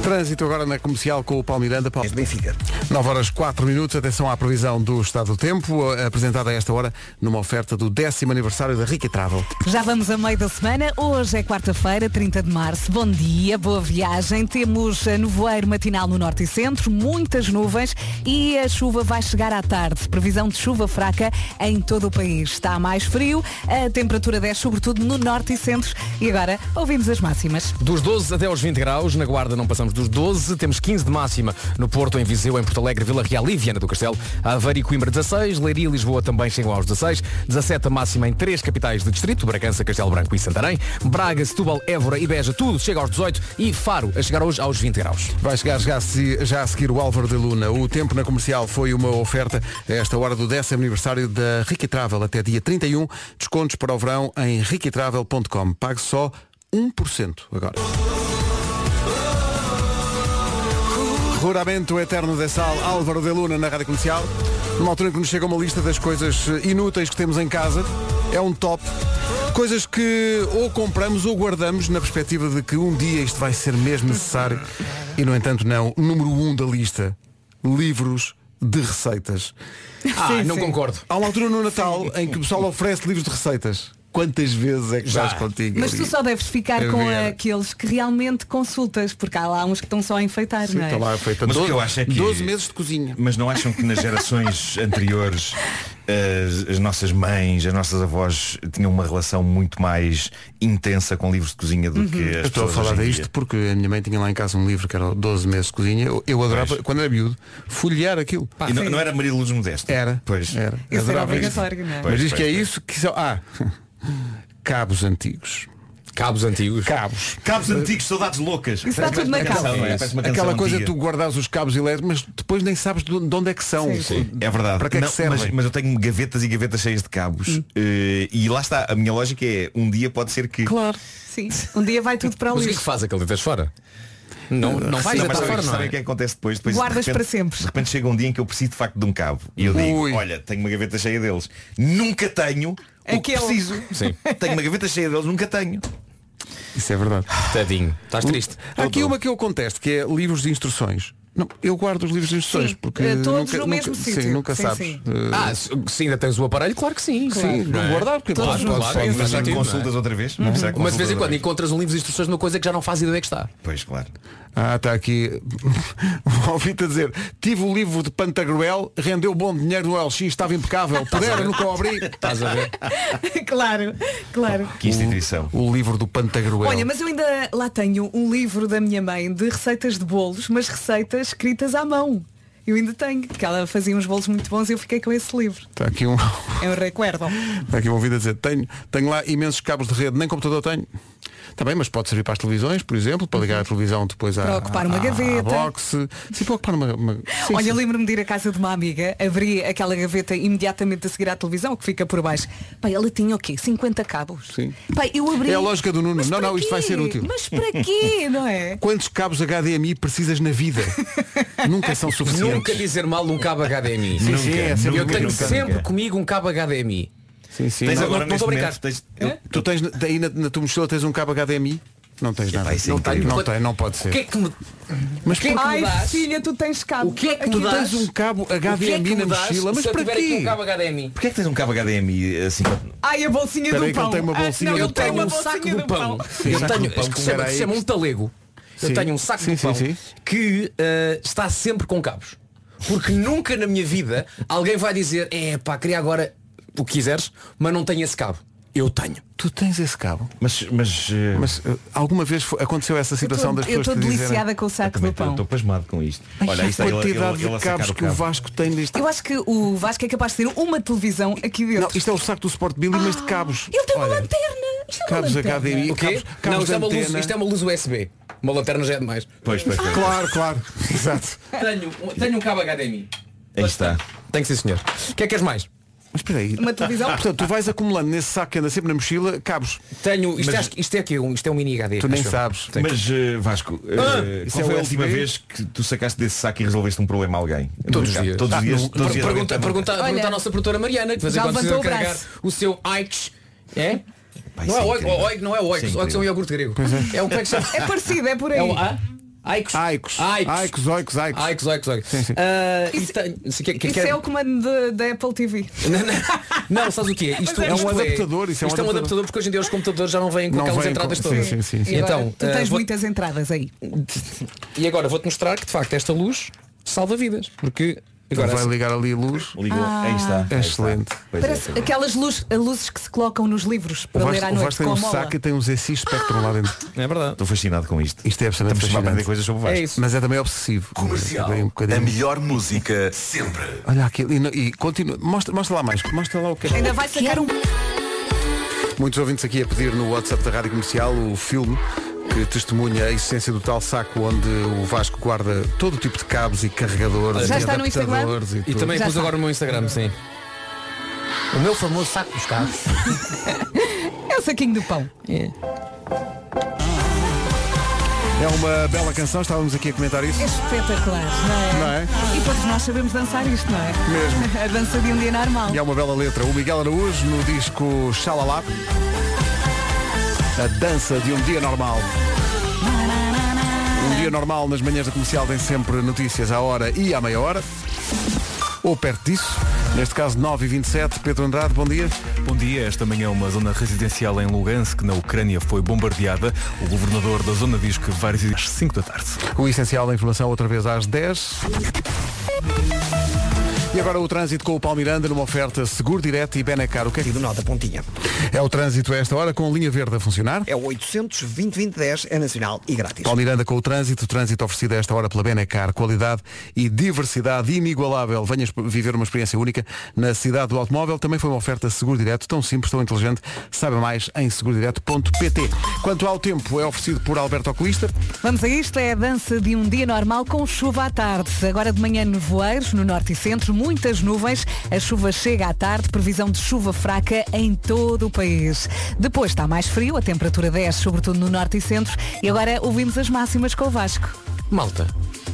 Speaker 1: Trânsito agora na comercial com o Paulo Miranda. Paulo.
Speaker 2: Benfica.
Speaker 1: 9 horas 4 minutos. Atenção à previsão do estado do tempo, eh, apresentada a esta hora numa oferta do décimo aniversário da Rica Travel.
Speaker 3: Já vamos a meio da semana. Hoje é quarta-feira, 30 de março. Bom dia, boa viagem. Temos eh, nevoeiro matinal no norte e centro, muitas nuvens e a chuva vai chegar à tarde. Previsão de chuva fraca em todo o país. Está mais frio, a temperatura desce sobretudo no norte e centro. E agora ouvimos as máximas.
Speaker 7: Dos 12 até aos 20 graus, na Guarda não passamos dos 12, temos 15 de máxima no Porto, em Viseu, em Porto Alegre, Vila Real e Viana do Castelo, Aveiro e Coimbra 16, Leiria e Lisboa também chegam aos 16, 17 a máxima em três capitais do distrito, Bragança, Castelo Branco e Santarém, Braga, Setúbal, Évora e Beja, tudo chega aos 18 e Faro a chegar hoje aos 20 graus.
Speaker 1: Vai chegar já, já a seguir o Álvaro de Luna. O tempo na comercial foi uma oferta a esta hora do décimo aniversário da Rica Travel até dia 31. Descontos para o verão em riquitravel.com. Pague só 1% agora. Ruramento Eterno de Sal, Álvaro de Luna na Rádio Comercial. Numa altura em que nos chega uma lista das coisas eh, inúteis que temos em casa. É um top. Coisas que ou compramos ou guardamos na perspectiva de que um dia isto vai ser mesmo necessário. E no entanto não. Número um da lista. Livros de receitas.
Speaker 7: Ah, não concordo.
Speaker 1: Há uma altura no Natal em que o pessoal oferece livros de receitas. Quantas vezes é que
Speaker 7: Já.
Speaker 1: estás contigo?
Speaker 3: Mas
Speaker 1: ali?
Speaker 3: tu só deves ficar
Speaker 1: A
Speaker 3: com
Speaker 1: ver.
Speaker 3: aqueles que realmente consultas, porque há lá uns que estão só a enfeitar,
Speaker 1: Sim,
Speaker 3: não é?
Speaker 1: está lá feita
Speaker 11: Mas o que
Speaker 1: 12
Speaker 11: eu acho é que
Speaker 1: 12 meses de cozinha.
Speaker 11: Mas não acham que nas gerações anteriores as, as nossas mães, as nossas avós tinham uma relação muito mais intensa com livros de cozinha do que as
Speaker 1: Uhum. Eu estou a falar disto porque a minha mãe tinha lá em casa um livro que era 12 meses de cozinha. Eu, eu adorava,
Speaker 11: Pois.
Speaker 1: quando era miúdo, folhear aquilo.
Speaker 11: E não, não era Maria Luz Modesto?
Speaker 1: Era.
Speaker 11: Pois.
Speaker 1: Era.
Speaker 3: Isso era
Speaker 1: Adorava isso.
Speaker 3: obrigatório, não é?
Speaker 11: Pois,
Speaker 1: Mas diz
Speaker 11: pois,
Speaker 1: que é
Speaker 11: pois.
Speaker 1: isso que são. Ah, cabos antigos.
Speaker 7: Cabos antigos.
Speaker 1: Cabos.
Speaker 11: Cabos antigos, saudades loucas.
Speaker 3: Isso está tudo na casa.
Speaker 11: não é?
Speaker 1: Aquela coisa
Speaker 11: antiga.
Speaker 1: tu guardas os cabos elétricos, mas depois nem sabes de de onde é que são.
Speaker 3: Sim, sim.
Speaker 11: É verdade.
Speaker 1: Para que é que
Speaker 11: Não,
Speaker 1: servem?
Speaker 11: mas, mas eu tenho gavetas e gavetas cheias de cabos.
Speaker 3: Hum.
Speaker 11: Eh, e lá está, a minha lógica é, um dia pode ser que.
Speaker 1: Claro.
Speaker 3: Sim. Um dia vai tudo para o
Speaker 7: Mas o que é que faz aquele deitas fora? Não, não vais
Speaker 11: Não, mas
Speaker 7: fora, não
Speaker 11: sabem
Speaker 7: é?
Speaker 11: o que é que acontece depois? depois
Speaker 3: Guardas
Speaker 11: de repente-
Speaker 3: para sempre.
Speaker 11: De repente chega um dia em que eu preciso de facto de um cabo. E eu digo,
Speaker 1: Ui.
Speaker 11: olha, tenho uma gaveta cheia deles. Nunca tenho o que preciso.
Speaker 7: Sim.
Speaker 11: Tenho uma gaveta cheia deles, nunca tenho.
Speaker 1: Isso é verdade.
Speaker 7: Tadinho. Estás triste?
Speaker 1: Há aqui uma que eu contesto, que é livros de instruções. Não, eu guardo os livros de instruções
Speaker 3: Sim,
Speaker 1: porque
Speaker 3: eh, todos
Speaker 1: nunca,
Speaker 3: no mesmo
Speaker 1: nunca,
Speaker 3: sítio.
Speaker 1: sim, nunca
Speaker 3: Sim,
Speaker 1: sabes.
Speaker 3: sim.
Speaker 1: Eh,
Speaker 7: Ah, se se ainda tens o aparelho, claro que sim.
Speaker 1: sim,
Speaker 7: Não é?
Speaker 1: guardar porque
Speaker 3: Todos
Speaker 11: já
Speaker 7: sentido, não é?
Speaker 11: consultas outra vez?
Speaker 1: Uhum.
Speaker 11: Será que
Speaker 7: Mas de vez em quando encontras um livro de instruções de uma coisa que já não faz ideia que está.
Speaker 11: Pois, claro.
Speaker 1: Ah, está aqui. Ouvi-te a dizer, tive o livro de Pantagruel, rendeu bom dinheiro no LX, estava impecável, pudera, nunca o abri.
Speaker 7: Estás a ver?
Speaker 3: claro, claro.
Speaker 11: Que instituição.
Speaker 1: O livro do Pantagruel.
Speaker 3: Olha, mas eu ainda lá tenho um livro da minha mãe de receitas de bolos, mas receitas escritas à mão. Eu ainda tenho, que ela fazia uns bolos muito bons e eu fiquei com esse livro.
Speaker 1: Está aqui um.
Speaker 3: É um recuerdo.
Speaker 1: Está aqui um ouvido a dizer, tenho, tenho lá imensos cabos de rede, nem computador tenho. Está bem, mas pode servir para as televisões, por exemplo, para ligar a televisão depois à,
Speaker 3: Para ocupar uma
Speaker 1: à- à
Speaker 3: gaveta.
Speaker 1: box. Sim, para ocupar uma. uma- sim,
Speaker 3: Olha, lembro-me de ir à casa de uma amiga, abri aquela gaveta imediatamente a seguir à televisão, que fica por baixo. Pai, ela tinha o quê? 50 cabos.
Speaker 1: Sim.
Speaker 3: Pai, eu abri.
Speaker 1: É a lógica do Nuno.
Speaker 3: Mas
Speaker 1: Não, não, isto vai
Speaker 3: quê?
Speaker 1: ser útil.
Speaker 3: Mas para quê, não é?
Speaker 1: Quantos cabos HDMI precisas na vida? Nunca são suficientes.
Speaker 7: Nunca dizer mal de um cabo HDMI.
Speaker 1: Sim, sim, é sempre
Speaker 7: Eu tenho
Speaker 1: nunca,
Speaker 7: sempre
Speaker 11: nunca.
Speaker 7: comigo um cabo HDMI.
Speaker 1: Sim, sim.
Speaker 11: Tens
Speaker 1: Não,
Speaker 11: agora
Speaker 7: não
Speaker 11: neste
Speaker 7: estou a
Speaker 11: momento,
Speaker 7: brincar.
Speaker 11: tens- eu-
Speaker 1: Tu tens aí na, na tua mochila tens um cabo HDMI? Não tens nada.
Speaker 11: é
Speaker 1: não,
Speaker 11: incrível.
Speaker 1: não tem, não pode ser.
Speaker 7: O que é que me,
Speaker 1: Mas
Speaker 7: que é que me
Speaker 3: Ai, filha, tu tens cabo.
Speaker 7: O que é que
Speaker 1: tu tens um cabo
Speaker 7: que é que
Speaker 1: HDMI na mochila, mas
Speaker 7: se eu
Speaker 1: para quê?
Speaker 7: um cabo HDMI?
Speaker 11: Porquê é que tens um cabo HDMI assim?
Speaker 3: Ai, a bolsinha
Speaker 1: Espera
Speaker 3: do
Speaker 1: que
Speaker 3: pão.
Speaker 1: ele tem uma
Speaker 3: Ah,
Speaker 1: bolsinha
Speaker 3: não,
Speaker 1: do
Speaker 3: tem
Speaker 1: pão.
Speaker 3: uma
Speaker 7: um saco
Speaker 3: bolsinha
Speaker 7: do
Speaker 3: do
Speaker 7: pão.
Speaker 3: pão.
Speaker 1: Sim,
Speaker 7: eu tenho,
Speaker 1: pão.
Speaker 7: isto chama, um talego. Eu
Speaker 1: Sim.
Speaker 7: tenho um saco
Speaker 1: Sim,
Speaker 7: de pão que eh, está sempre com cabos. Porque nunca na minha vida alguém vai dizer, é pá, queria agora o que quiseres, mas não tenho esse cabo. Eu tenho.
Speaker 1: Tu tens esse cabo.
Speaker 11: Mas, mas, eh,
Speaker 1: Mas uh, alguma vez fo- aconteceu essa situação das
Speaker 3: Eu
Speaker 1: pessoas
Speaker 3: estou
Speaker 1: te dizerem
Speaker 3: deliciada com o saco do pão.
Speaker 11: estou pasmado com isto. Olha, aí está
Speaker 1: a
Speaker 11: ele, ele,
Speaker 1: quantidade
Speaker 11: ele a
Speaker 1: de
Speaker 11: sacar
Speaker 1: cabos
Speaker 11: o
Speaker 1: que o
Speaker 11: cabo.
Speaker 1: Vasco tem neste.
Speaker 3: Eu acho que o Vasco é capaz de ter uma televisão aqui dentro.
Speaker 1: Não, isto é o saco do Sport Billy, mas de cabos.
Speaker 3: Ele tem uma
Speaker 1: Olha,
Speaker 3: lanterna. Isto é uma
Speaker 1: Cabos
Speaker 3: lanterna.
Speaker 1: HDMI,
Speaker 7: O quê?
Speaker 1: cabos,
Speaker 7: não,
Speaker 1: cabos
Speaker 7: isto é,
Speaker 1: de
Speaker 7: uma luz,
Speaker 1: antena.
Speaker 7: isto é uma luz USB. Uma lanterna já é demais.
Speaker 11: Pois, pois, pois.
Speaker 1: Claro, claro. Exato.
Speaker 7: Tenho, tenho um cabo HDMI.
Speaker 11: Aí está.
Speaker 7: Tenho que sim, senhor. O que é que queres mais?
Speaker 1: Mas espera aí.
Speaker 3: Uma televisão?
Speaker 1: Portanto, tu vais acumulando nesse saco que anda sempre na mochila cabos.
Speaker 7: Tenho. Isto,
Speaker 11: Mas-
Speaker 7: que- isto é aqui, um, isto é um mini HD.
Speaker 1: Tu nem
Speaker 7: acho
Speaker 1: sabes.
Speaker 7: Tenho.
Speaker 11: Mas eh, Vasco, eh,
Speaker 1: Ah, isso
Speaker 11: qual
Speaker 1: é
Speaker 11: foi a última vez que tu sacaste desse saco e resolveste um problema a alguém?
Speaker 7: Todos os dias.
Speaker 11: Todos
Speaker 1: Ah,
Speaker 11: os dias.
Speaker 1: não,
Speaker 11: todos os dias
Speaker 7: Pergunta, pergunta, pergunta à nossa produtora Mariana, que
Speaker 3: já
Speaker 7: quando precisa
Speaker 3: o
Speaker 7: carregar
Speaker 3: braço.
Speaker 7: o seu Aix. É?
Speaker 11: Pá,
Speaker 7: não é
Speaker 11: é
Speaker 7: oig, oig, não é oig,
Speaker 11: Isso é
Speaker 7: oig é um iogurte grego. É o que é que chama?
Speaker 3: É parecido, é por aí.
Speaker 7: É o A? Aicos.
Speaker 1: Aicos.
Speaker 7: Aicos.
Speaker 1: Aicos, oicos, aicos.
Speaker 7: Aicos, Aicos, Aicos.
Speaker 1: Sim, sim.
Speaker 7: Ah, e
Speaker 3: Isso-
Speaker 7: tenho- se que- que-
Speaker 3: Isso
Speaker 7: quer-
Speaker 3: é o comando da Apple TV.
Speaker 7: Não, não. Sabes o que é? Isto
Speaker 3: é
Speaker 7: isto
Speaker 1: um adaptador, isso é um
Speaker 7: isto é um
Speaker 1: adaptador.
Speaker 7: adaptador porque hoje em dia os computadores já não vêm com
Speaker 1: Não
Speaker 7: aquelas
Speaker 1: vêm
Speaker 7: entradas
Speaker 1: com-
Speaker 7: todas.
Speaker 1: sim, sim, sim.
Speaker 7: Então,
Speaker 3: tu
Speaker 7: ah,
Speaker 3: tens
Speaker 7: vou-
Speaker 3: muitas entradas aí.
Speaker 7: E agora vou-te mostrar que de facto esta luz salva vidas. Porque agora
Speaker 1: vai ligar ali a luz.
Speaker 11: Ligou. Aí está. aí está.
Speaker 1: Excelente.
Speaker 11: É,
Speaker 3: Parece
Speaker 11: é.
Speaker 3: aquelas luz, luzes que se colocam nos livros
Speaker 1: O
Speaker 3: para ler
Speaker 1: Vasco,
Speaker 3: à
Speaker 1: o
Speaker 3: noite
Speaker 1: Vasco tem um saco e tem um ZX Spectrum lá dentro.
Speaker 7: É verdade.
Speaker 11: Estou fascinado com isto.
Speaker 1: Isto é absolutamente
Speaker 11: Estamos a aprender
Speaker 1: fascinante.
Speaker 11: coisas sobre o Vasco.
Speaker 7: É isso.
Speaker 1: Mas é também obsessivo.
Speaker 6: Comercial.
Speaker 1: É um
Speaker 6: A melhor música sempre.
Speaker 1: Olha aquilo. E, e continua. Mostra, mostra lá mais. Mostra lá o que é.
Speaker 3: Ainda vai sacar um.
Speaker 1: Muitos ouvintes aqui a pedir no WhatsApp da Rádio Comercial o filme que testemunha a essência do tal saco onde o Vasco guarda todo tipo de cabos e carregadores
Speaker 3: Já
Speaker 1: e
Speaker 3: está no Instagram?
Speaker 1: adaptadores e,
Speaker 7: E
Speaker 1: tudo.
Speaker 7: também
Speaker 3: Já
Speaker 7: pus
Speaker 3: está.
Speaker 7: agora no meu Instagram, sim. O meu famoso saco dos carros.
Speaker 3: É o saquinho do pão.
Speaker 1: É uma bela canção, estávamos aqui a comentar isso.
Speaker 3: É espetacular, não é?
Speaker 1: Não é?
Speaker 3: E todos nós sabemos dançar isto, não é?
Speaker 1: Mesmo.
Speaker 3: A dança de um dia normal.
Speaker 1: E é uma bela letra. O Miguel Araújo no disco Xalala. A dança de um dia normal. Um dia normal nas manhãs da comercial tem sempre notícias à hora e à meia hora. Ou perto disso. Neste caso 9h27. Pedro Andrade, bom dia.
Speaker 13: Bom dia. Esta manhã uma zona residencial em Lugansk, na Ucrânia, foi bombardeada. O governador da zona diz que residir às 5 da tarde.
Speaker 1: O essencial da informação outra vez às 10. E agora o trânsito com o Palmiranda numa oferta seguro direto e Benecar. O que é
Speaker 2: do Nota Pontinha.
Speaker 1: é o trânsito a esta hora com a linha verde a funcionar?
Speaker 2: É o 800 2010 é nacional e grátis.
Speaker 1: Paulo Miranda com o trânsito, o trânsito oferecido a esta hora pela Benecar, qualidade e diversidade inigualável. Venhas viver uma experiência única na cidade do automóvel. Também foi uma oferta seguro direto, tão simples, tão inteligente. Saiba mais em segurodireto.pt. Quanto ao tempo, é oferecido por Alberto Oculista.
Speaker 3: Vamos a isto, é a dança de um dia normal com chuva à tarde. Agora de manhã nevoeiros no norte e centro, muitas nuvens. A chuva chega à tarde, previsão de chuva fraca em todo o país. Depois está mais frio, a temperatura desce, sobretudo no norte e centro. E agora ouvimos as máximas com o Vasco.
Speaker 7: Malta,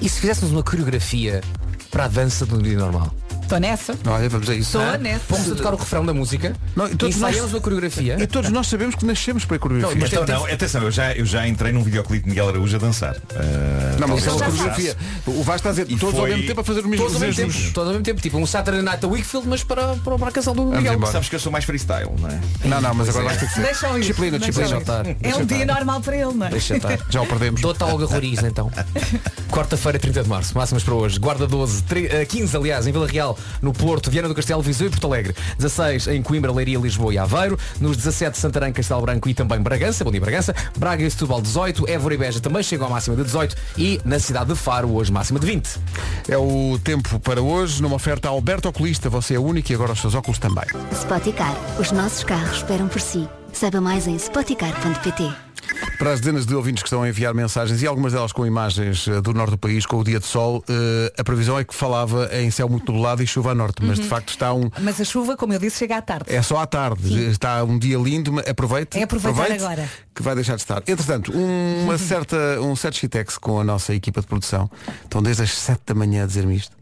Speaker 7: e se fizéssemos uma coreografia para a dança do dia normal?
Speaker 3: Estou nessa.
Speaker 1: Olha, vamos a isso.
Speaker 3: Estou nessa.
Speaker 7: Vamos a tocar o refrão da música
Speaker 1: Não, e todos
Speaker 7: ensaiamos
Speaker 1: nós-
Speaker 7: uma coreografia.
Speaker 1: E todos nós sabemos que nascemos para a coreografia.
Speaker 7: Não, mas
Speaker 11: Então, não, atenção, eu já, eu já entrei num videoclipe de Miguel Araújo a dançar. Ah,
Speaker 1: Não, mas isso é uma coreografia. O Vasco está a dizer
Speaker 11: E
Speaker 1: todos ao
Speaker 11: foi-
Speaker 1: mesmo tempo a fazer o mesmo
Speaker 7: Todos ao mesmo tempo. Todos ao mesmo tempo. Tipo um Saturday Night Wickfield, mas para, para, para a canção do Miguel.
Speaker 11: Sabes que eu sou mais freestyle, não é?
Speaker 1: Não, não, mas agora vais ter que ser.
Speaker 3: Deixa eu ir.
Speaker 1: Disciplina, disciplina.
Speaker 3: É um dia normal para ele, não é?
Speaker 7: Deixa estar.
Speaker 1: Já o perdemos.
Speaker 7: Dou-te algo Roriz então. Quarta-feira, 30 de março, máximas para hoje. Guarda 12, tre- eh, 15 aliás, em Vila Real, no Porto, Viana do Castelo, Viseu e Porto Alegre. 16 em Coimbra, Leiria, Lisboa e Aveiro. Nos 17 Santarém, Castelo Branco e também Bragança. Bom dia Bragança. Braga e Setúbal 18. Évora e Beja também chegam à máxima de 18. E na cidade de Faro, hoje máxima de 20.
Speaker 1: É o tempo para hoje, numa oferta a Alberto Oculista. Você é único e agora os seus óculos também.
Speaker 14: Spoticar. Os nossos carros esperam por si. Saiba mais em spoticar.pt.
Speaker 1: Para as dezenas de ouvintes que estão a enviar mensagens e algumas delas com imagens eh, do norte do país, com o dia de sol, eh, a previsão é que falava em céu muito nublado e chuva a norte, mas de facto está um.
Speaker 3: Mas a chuva, como eu disse, chega à tarde.
Speaker 1: É só à tarde, está um dia lindo, mas aproveite.
Speaker 3: É aproveitar
Speaker 1: aproveite,
Speaker 3: agora.
Speaker 1: Que vai deixar de estar. Entretanto, uma certa, um certo shitex com a nossa equipa de produção. Estão desde as 7 da manhã a dizer-me isto.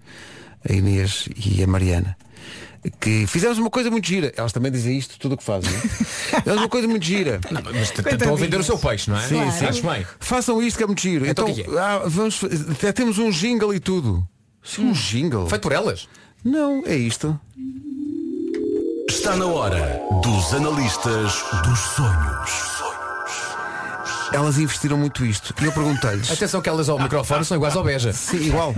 Speaker 1: A Inês e a Mariana. Que fizemos uma coisa muito gira. Elas também dizem isto, tudo o que fazem. é? Fizemos uma coisa muito gira.
Speaker 7: Mas estão a vender o seu peixe, não é?
Speaker 1: Sim,
Speaker 7: Claro.
Speaker 1: sim.
Speaker 7: Acho bem.
Speaker 1: Façam isto que é muito giro.
Speaker 7: Então
Speaker 1: Então,
Speaker 7: é?
Speaker 1: ah, vamos, até temos um jingle e tudo. Sim, um jingle.
Speaker 7: Feito por elas?
Speaker 1: Não, é isto.
Speaker 6: Está na hora dos analistas dos sonhos.
Speaker 1: Elas investiram muito isto. E eu perguntei-lhes.
Speaker 7: Atenção que elas ao microfone são iguais ao beja.
Speaker 1: Sim, igual.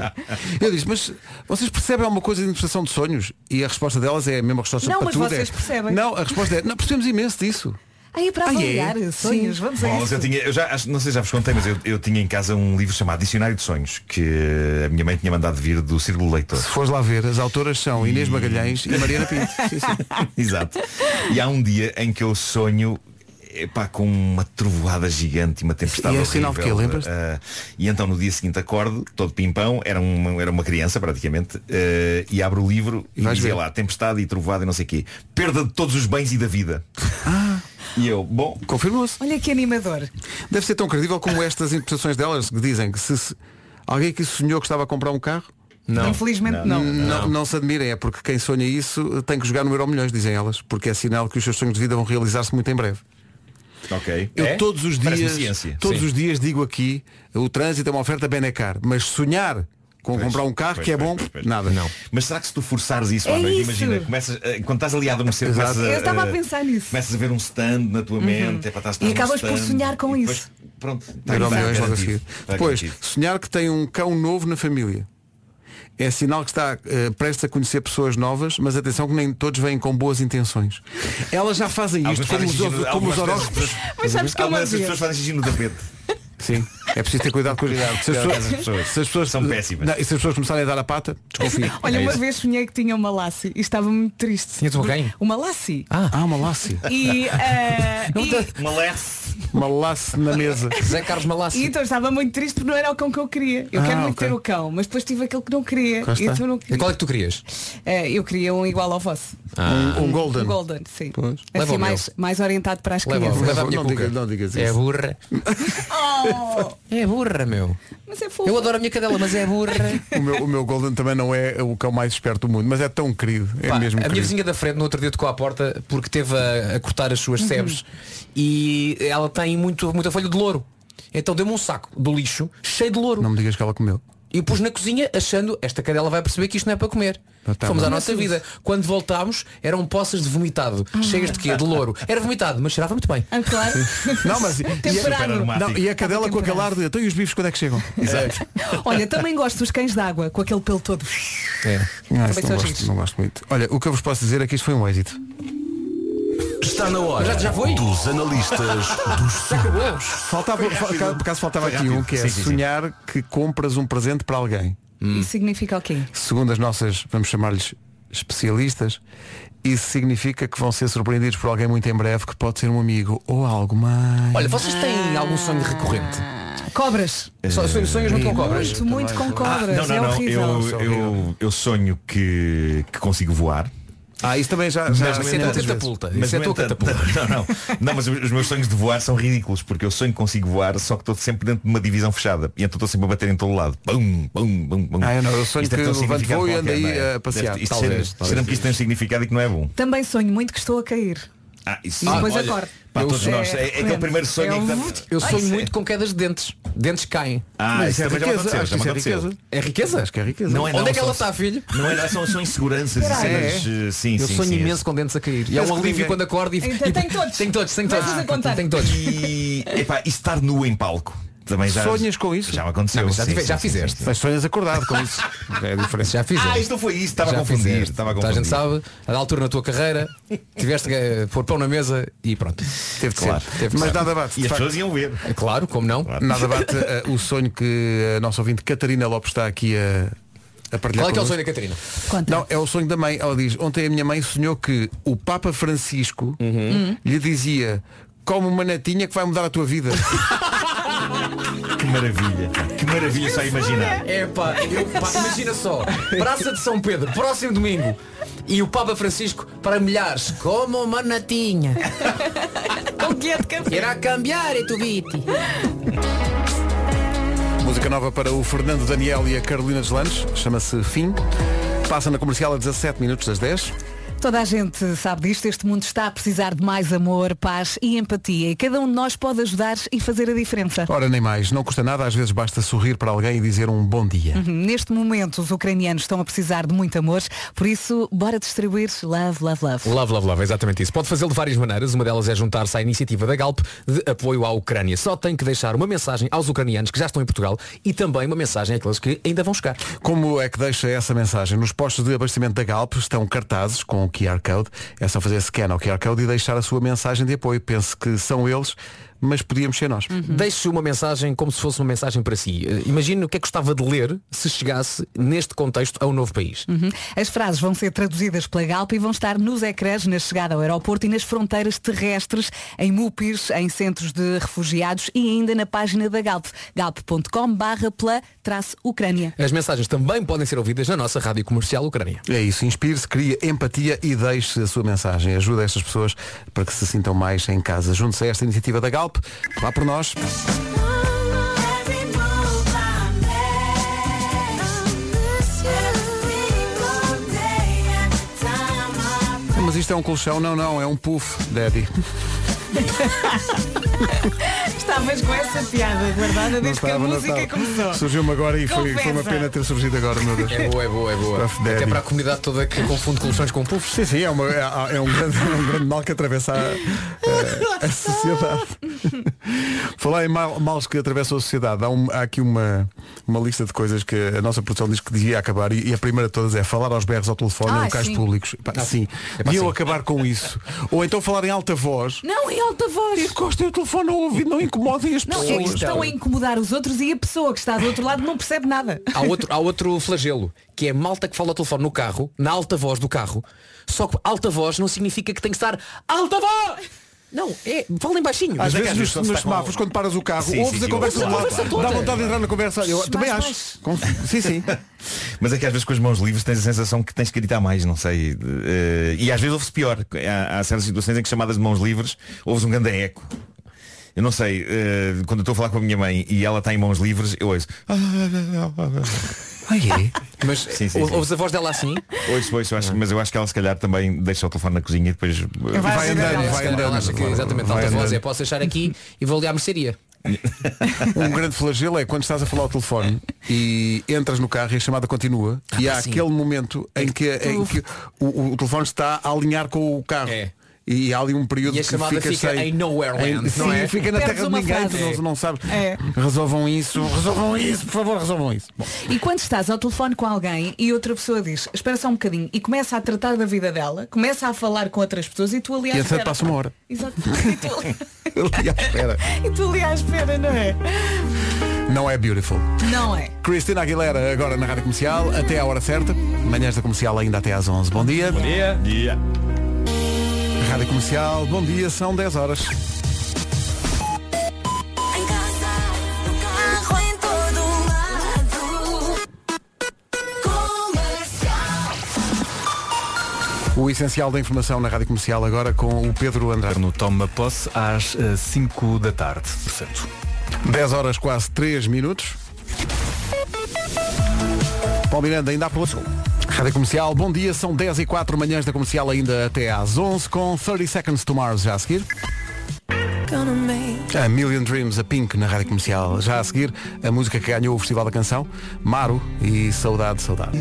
Speaker 1: Eu disse, mas vocês percebem alguma coisa de interpretação de sonhos? E a resposta delas é a mesma resposta
Speaker 3: Não,
Speaker 1: para
Speaker 3: mas
Speaker 1: tudo.
Speaker 3: vocês
Speaker 1: é,
Speaker 3: percebem.
Speaker 1: Não, a resposta é, não, percebemos imenso disso.
Speaker 3: Aí é para
Speaker 1: Ah, é?
Speaker 3: avaliar sonhos,
Speaker 1: Sim.
Speaker 3: vamos a
Speaker 11: Bom, mas
Speaker 3: isso.
Speaker 11: eu tinha, eu já, acho- não sei se já vos contei, mas eu, eu tinha em casa um livro chamado Dicionário de Sonhos, que a minha mãe tinha mandado vir do Círculo Leitor.
Speaker 1: Se fores lá ver, as autoras são Inês Magalhães e Mariana Pinto. Sim, sim.
Speaker 11: Exato. E há um dia em que eu sonho epá, com uma trovoada gigante e uma tempestade
Speaker 1: E é
Speaker 11: horrível.
Speaker 1: sinal de quê? Lembras-te?
Speaker 11: Ah, e então no dia seguinte acordo, todo pimpão, era uma, era uma criança praticamente, ah, e abro o livro e
Speaker 1: Vais
Speaker 11: dizia
Speaker 1: ver.
Speaker 11: lá, tempestade e trovoada e não sei o quê. Perda de todos os bens e da vida. E eu, bom,
Speaker 1: Confirmou-se.
Speaker 3: Olha que animador.
Speaker 1: Deve ser tão credível como estas interpretações delas que dizem que se, se- alguém que sonhou que estava a comprar um carro.
Speaker 7: Não.
Speaker 3: Infelizmente não.
Speaker 1: Não, não se admirem, é porque quem sonha isso tem que jogar no Euro Milhões, dizem elas, porque é sinal que os seus sonhos de vida vão realizar-se muito em breve.
Speaker 11: Ok.
Speaker 1: Eu
Speaker 11: É?
Speaker 1: todos os dias, todos
Speaker 11: Sim.
Speaker 1: os dias digo aqui, o trânsito é uma oferta Benecar, mas sonhar com
Speaker 11: Pois,
Speaker 1: comprar um carro
Speaker 11: pois,
Speaker 1: que é bom,
Speaker 11: pois, pois.
Speaker 1: nada. Não.
Speaker 11: Mas será que se tu forçares isso
Speaker 3: É isso.
Speaker 11: imagina, começas, eh, quando estás ali a adormecer, começas a,
Speaker 3: Eu estava a
Speaker 11: eh,
Speaker 3: pensar nisso.
Speaker 11: Começas a ver um stand na tua mente, é para estar
Speaker 3: E acabas por sonhar com
Speaker 11: depois,
Speaker 3: isso.
Speaker 11: Pronto, garantido.
Speaker 1: seguir.
Speaker 11: Está
Speaker 1: Depois, sonhar que tem um cão novo na família. É sinal que está eh, prestes a conhecer pessoas novas, mas atenção que nem todos vêm com boas intenções. Elas já fazem isto como os, como horóscopos.
Speaker 3: Mas sabes que é uma
Speaker 11: Algumas pessoas fazem xixi no tapete.
Speaker 1: Sim, é preciso ter cuidado com os cuidado. Se as pessoas,
Speaker 11: as pessoas.
Speaker 1: se as pessoas-
Speaker 11: São péssimas.
Speaker 1: Não, e se as pessoas começarem a dar a pata, desconfio.
Speaker 3: Olha,
Speaker 11: É
Speaker 3: uma
Speaker 11: isso.
Speaker 3: vez sonhei que tinha uma Lassie e estava muito triste.
Speaker 7: Tinhas um quem?
Speaker 3: Uma Lassie.
Speaker 1: Ah, uma lasse.
Speaker 3: E, eh, e,
Speaker 1: na mesa.
Speaker 7: Zé Carlos
Speaker 3: e
Speaker 7: Malassi.
Speaker 3: então estava muito triste porque não era o cão que eu queria. Eu
Speaker 1: Ah,
Speaker 3: quero muito
Speaker 1: ok.
Speaker 3: ter o cão, mas depois tive aquele que não queria. E então não
Speaker 7: E
Speaker 3: queria.
Speaker 7: qual é que tu querias?
Speaker 3: Eh, eu queria um igual ao vosso.
Speaker 1: Um, um golden.
Speaker 3: Um golden, sim.
Speaker 1: Pois.
Speaker 3: Assim mais, mais orientado para as
Speaker 7: Leva,
Speaker 3: crianças.
Speaker 7: leva a minha
Speaker 1: Não digas- não digas
Speaker 7: É
Speaker 1: isso.
Speaker 7: burra.
Speaker 3: Oh,
Speaker 7: É burra, meu.
Speaker 3: mas é fofo.
Speaker 7: Eu adoro a minha cadela, mas é burra.
Speaker 1: O meu, o meu golden também não é o cão mais esperto do mundo, mas é tão querido. É
Speaker 7: Pá,
Speaker 1: mesmo
Speaker 7: a minha
Speaker 1: querido.
Speaker 7: vizinha da frente no outro dia tocou à porta porque teve a, a cortar as suas sebes e ela tem muito, muita folha de louro. Então deu-me um saco do lixo cheio de louro.
Speaker 1: Não me digas que ela comeu.
Speaker 7: E pus na cozinha achando esta cadela vai perceber que isto não é para comer.
Speaker 1: Ah, tá
Speaker 7: Fomos
Speaker 1: bom.
Speaker 7: à nossa vida. Quando voltámos eram poças de vomitado. Cheias de quê? De louro. Era vomitado, mas cheirava muito bem.
Speaker 3: Ah, claro.
Speaker 1: Não, mas e, a, não, e a cadela com aquele ar de então e os bifes quando é que chegam?
Speaker 11: Exato.
Speaker 3: Olha, também gosto dos cães d'água, com aquele pelo todo.
Speaker 7: É.
Speaker 1: Ah, não, gosto, não gosto muito. Olha, o que eu vos posso dizer é que isto foi um êxito.
Speaker 6: Está na hora
Speaker 7: Já- já foi?
Speaker 6: dos analistas dos sonhos.
Speaker 1: Faltava, fa- por acaso faltava
Speaker 11: Foi
Speaker 1: aqui
Speaker 11: rápido.
Speaker 1: um que é
Speaker 11: Sim, sim, sim.
Speaker 1: sonhar que compras um presente para alguém.
Speaker 3: Isso significa o quê?
Speaker 1: Segundo as nossas, vamos chamar-lhes especialistas, isso significa que vão ser surpreendidos por alguém muito em breve que pode ser um amigo ou algo mais.
Speaker 7: Olha, vocês têm algum sonho recorrente?
Speaker 3: Cobras.
Speaker 7: Só- sonhos sonhos muito com cobras?
Speaker 3: Muito, muito com
Speaker 11: Ah,
Speaker 3: cobras.
Speaker 11: não, não,
Speaker 3: é horrível.
Speaker 11: Eu, eu, eu sonho que, que consigo voar.
Speaker 1: Ah, isso também já, já
Speaker 11: Mas,
Speaker 7: é
Speaker 1: vezes.
Speaker 7: catapulta.
Speaker 11: Mas
Speaker 7: Isso é tua catapulta.
Speaker 11: Não, não. Não, mas os meus sonhos de voar são ridículos, porque eu sonho que consigo voar, só que estou sempre dentro de uma divisão fechada. E então estou sempre a bater em todo lado. Pum, pum, pum, pum.
Speaker 1: Ah, eu não, eu sonho
Speaker 11: Isto deve
Speaker 1: que
Speaker 11: ter um
Speaker 1: levanto
Speaker 11: significado
Speaker 1: voo e ando
Speaker 11: qualquer,
Speaker 1: aí
Speaker 11: é?
Speaker 1: a passear.
Speaker 11: Deve- isto
Speaker 7: Talvez,
Speaker 11: cheira-
Speaker 7: talvez.
Speaker 11: cheira-me que isto tem um significado e que não é bom.
Speaker 3: Também sonho muito que estou a cair.
Speaker 11: Ah, isso
Speaker 3: E depois
Speaker 11: olha,
Speaker 3: acordo.
Speaker 11: Para
Speaker 7: Eu
Speaker 11: todos
Speaker 7: sou-
Speaker 11: nós. É, é aquele
Speaker 3: É,
Speaker 11: primeiro sonho
Speaker 3: é
Speaker 11: em que
Speaker 3: um-
Speaker 7: Eu sonho
Speaker 11: é-
Speaker 7: muito com quedas de dentes. Dentes caem.
Speaker 11: Ah,
Speaker 1: Mas
Speaker 11: isso
Speaker 1: é riqueza, acho que é riqueza.
Speaker 7: É riqueza?
Speaker 1: Acho que é riqueza.
Speaker 11: Não é, não,
Speaker 7: Onde é que ela está, filho?
Speaker 11: Não é, não, são, são inseguranças e cenas. eh, Sim,
Speaker 7: Eu
Speaker 11: sim,
Speaker 7: sonho
Speaker 11: sim,
Speaker 7: imenso com dentes a cair. E é um alívio quando acordo e,
Speaker 3: Então, tem todos.
Speaker 7: Tenho todos, tenho todos. Tenho todos.
Speaker 11: E, epá, e estar nu em palco. Também já,
Speaker 1: Sonhas com isso?
Speaker 11: Já me aconteceu.
Speaker 7: Não, já
Speaker 11: sim,
Speaker 7: tive-
Speaker 11: sim,
Speaker 7: já
Speaker 11: sim,
Speaker 7: fizeste.
Speaker 11: sim, sim.
Speaker 1: Mas sonhas acordado com isso. É diferente.
Speaker 7: Já fizeste.
Speaker 11: Ah, isto não foi isso, estava a confundir.
Speaker 7: fizeste.
Speaker 11: Estava a
Speaker 7: Toda a
Speaker 11: confundir.
Speaker 7: gente sabe, a da altura na tua carreira, tiveste que eh, pôr pão na mesa e pronto.
Speaker 1: Teve de
Speaker 11: Claro.
Speaker 1: ser.
Speaker 7: Teve
Speaker 1: Mas nada bate.
Speaker 11: E as pessoas iam ver.
Speaker 7: É claro, como não?
Speaker 1: Nada bate eh, o sonho que a nossa ouvinte Catarina Lopes está aqui a, a partilhar
Speaker 7: Qual é que é o sonho da Catarina?
Speaker 3: Conta.
Speaker 1: Não, é o sonho da mãe. Ela diz, ontem a minha mãe sonhou que o Papa Francisco
Speaker 7: Uhum.
Speaker 1: lhe dizia como uma netinha que vai mudar a tua vida.
Speaker 11: Que maravilha. Que maravilha só imaginar.
Speaker 7: É pá, eu, pá, imagina só, Praça de São Pedro, próximo domingo, e o Papa Francisco para milhares, como uma natinha.
Speaker 3: Com que é de café?
Speaker 7: Irá cambiar e tu.
Speaker 1: Música nova para o Fernando Daniel e a Carolina Deslandes. Chama-se Fim. Passa na comercial a 17 minutos das 10.
Speaker 3: Toda a gente sabe disto, este mundo está a precisar de mais amor, paz e empatia. E cada um de nós pode ajudar e fazer a diferença.
Speaker 1: Ora, nem mais. Não custa nada, às vezes basta sorrir para alguém e dizer um bom dia.
Speaker 3: Uhum. Neste momento, os ucranianos estão a precisar de muito amor, por isso, bora distribuir love, love, love.
Speaker 7: Love, love, love, exatamente isso. Pode fazê-lo de várias maneiras. Uma delas é juntar-se à iniciativa da Galp de apoio à Ucrânia. Só tem que deixar uma mensagem aos ucranianos que já estão em Portugal e também uma mensagem àqueles que ainda vão chegar.
Speaker 1: Como é que deixa essa mensagem? Nos postos de abastecimento da Galp estão cartazes com o QR Code. É só fazer scan ao QR Code e deixar a sua mensagem de apoio. Pense que são eles, mas podíamos ser nós.
Speaker 7: Deixe uma mensagem como se fosse uma mensagem para si. Eh, Imagine o que é que gostava de ler se chegasse neste contexto a um novo país.
Speaker 3: Uhum. As frases vão ser traduzidas pela Galp e vão estar nos ecrãs na chegada ao aeroporto e nas fronteiras terrestres, em MUPIs, em centros de refugiados e ainda na página da Galp, galp.com barra pela traço Ucrânia.
Speaker 7: As mensagens também podem ser ouvidas na nossa rádio comercial Ucrânia.
Speaker 1: É isso, inspire-se, cria empatia e deixe a sua mensagem. Ajuda estas pessoas para que se sintam mais em casa. Junte-se a esta iniciativa da Galp. Vá por nós. Mas isto é um colchão? Não, não, é um puff, Daddy.
Speaker 3: Estavas com essa piada guardada desde que a
Speaker 1: estava,
Speaker 3: música
Speaker 1: estava.
Speaker 3: começou.
Speaker 1: Surgiu-me agora e foi, foi uma pena ter surgido agora, meu Deus.
Speaker 7: É boa, é boa, é boa. Até para a comunidade toda que confunde colchões com puffs.
Speaker 1: Sim, sim, é, uma- é- é um, grande, é um grande mal que atravessa a, a- a sociedade. Falar em mal, males que atravessam a sociedade, há, um- há aqui uma, uma lista de coisas que a nossa produção diz que devia acabar e, e a primeira de todas é falar aos berros ao telefone
Speaker 3: Ah,
Speaker 1: em locais
Speaker 3: sim.
Speaker 1: públicos. Pá, sim,
Speaker 7: É
Speaker 1: deviam
Speaker 7: sim.
Speaker 1: acabar com isso. Ou então falar em alta voz.
Speaker 3: Não, em alta voz.
Speaker 1: Encostem o telefone ao ouvido, não incomodem as
Speaker 3: Não, é
Speaker 1: pessoas.
Speaker 3: que estão a incomodar os outros e a pessoa que está do outro lado não percebe nada.
Speaker 7: Há outro, há outro flagelo, que é malta que fala ao telefone no carro, na alta voz do carro. Só que alta voz não significa que tem que estar alta voz! Não, é, falem baixinho.
Speaker 1: Às vezes nos, nos semáforos, quando paras o carro,
Speaker 11: Sim,
Speaker 1: ouves
Speaker 11: sim,
Speaker 1: a conversa do lado, dá vontade de entrar na conversa. Eu também acho. Com- Sim, sim.
Speaker 11: Mas é que às vezes com as mãos livres tens a sensação que tens que gritar mais, não sei. eh, e às vezes ouve-se pior. Há, há certas situações em que chamadas de mãos livres ouves um grande eco. Eu não sei, eh, quando eu estou a falar com a minha mãe e ela está em mãos livres, eu ouço.
Speaker 7: Mas
Speaker 11: Sim, sim,
Speaker 7: ou-
Speaker 11: sim.
Speaker 7: ouves a voz dela assim?
Speaker 11: Ouço, ouço, eu acho, mas eu acho que ela se calhar também deixa o telefone na cozinha e depois. eh,
Speaker 3: Vai
Speaker 1: andando,
Speaker 3: ela.
Speaker 1: vai
Speaker 7: Ela
Speaker 1: andando.
Speaker 7: acha que exatamente
Speaker 1: Vai
Speaker 7: alta voz
Speaker 1: andando.
Speaker 7: é posso deixar aqui e vou ali à mercearia.
Speaker 1: Um grande flagelo é quando estás a falar ao telefone e entras no carro e a chamada continua e há
Speaker 7: sim.
Speaker 1: aquele momento em que, em que o, o telefone está a alinhar com o carro.
Speaker 7: É.
Speaker 1: E há ali um período
Speaker 7: E a
Speaker 1: que
Speaker 7: chamada
Speaker 1: ficas
Speaker 7: fica
Speaker 1: sem...
Speaker 7: em nowhere land,
Speaker 1: Em-
Speaker 7: não
Speaker 1: sim,
Speaker 7: é?
Speaker 1: fica na
Speaker 3: Perdes
Speaker 1: terra de ninguém,
Speaker 3: frase.
Speaker 1: tu não, não sabes.
Speaker 3: É.
Speaker 1: Resolvam isso, resolvam isso, por favor, resolvam isso. Bom,
Speaker 3: E quando estás ao telefone com alguém e outra pessoa diz, espera só um bocadinho, e começa a tratar da vida dela, começa a falar com outras pessoas e tu ali à
Speaker 1: E
Speaker 3: espera.
Speaker 1: passa uma hora.
Speaker 3: Exato. E tu, ali-
Speaker 1: à espera.
Speaker 3: e tu ali à espera, não é?
Speaker 1: Não é beautiful.
Speaker 3: Não é.
Speaker 1: Cristina Aguilera agora na Rádio Comercial, até à hora certa. Manhãs da Comercial ainda até às 11. Bom dia. Bom
Speaker 11: dia. dia.
Speaker 1: Rádio Comercial, bom dia, são 10 horas. O essencial da informação na Rádio Comercial agora com o Pedro Andrade.
Speaker 13: No toma posse às 5 da tarde, portanto.
Speaker 1: 10 horas quase 3 minutos. Paulo Miranda, ainda há para Rádio Comercial, bom dia, são 10 e 4 manhãs da Comercial ainda até às 11 com 30 Seconds to Mars já a seguir. A Million Dreams, a Pink na Rádio Comercial. Já a seguir, a música que ganhou o Festival da Canção, Maro e Saudade, Saudade.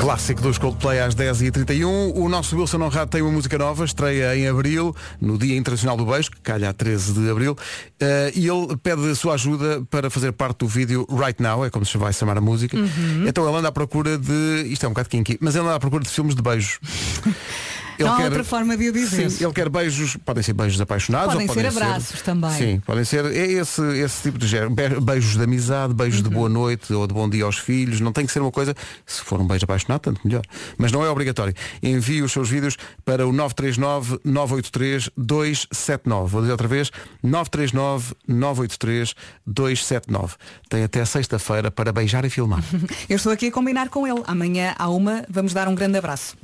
Speaker 1: Clássico dos Coldplay às 10h31. O nosso Wilson Honrado tem uma música nova, estreia em Abril, no Dia Internacional do Beijo, que calha a 13 de Abril. Eh, e ele pede a sua ajuda para fazer parte do vídeo Right Now, é como se vai chamar a música.
Speaker 3: Uhum.
Speaker 1: Então ele anda à procura de. Isto é um bocado kinky, mas ele anda à procura de filmes de beijos. Ele
Speaker 3: Não há
Speaker 1: quer-
Speaker 3: outra forma de o dizer.
Speaker 1: Sim, ele quer beijos, podem ser beijos apaixonados
Speaker 3: Podem
Speaker 1: ou
Speaker 3: ser
Speaker 1: podem
Speaker 3: abraços também.
Speaker 1: Sim, podem ser é esse, esse tipo de género. Be- Beijos de amizade, beijos de boa
Speaker 3: Uhum.
Speaker 1: noite ou de bom dia aos filhos. Não tem que ser uma coisa, se for um beijo apaixonado, tanto melhor. Mas não é obrigatório. Envie os seus vídeos para o 939 983 279. Vou dizer outra vez, 939 983 279. Tem até sexta-feira para beijar e filmar.
Speaker 3: Eu estou aqui a combinar com ele. Amanhã à uma vamos dar um grande abraço.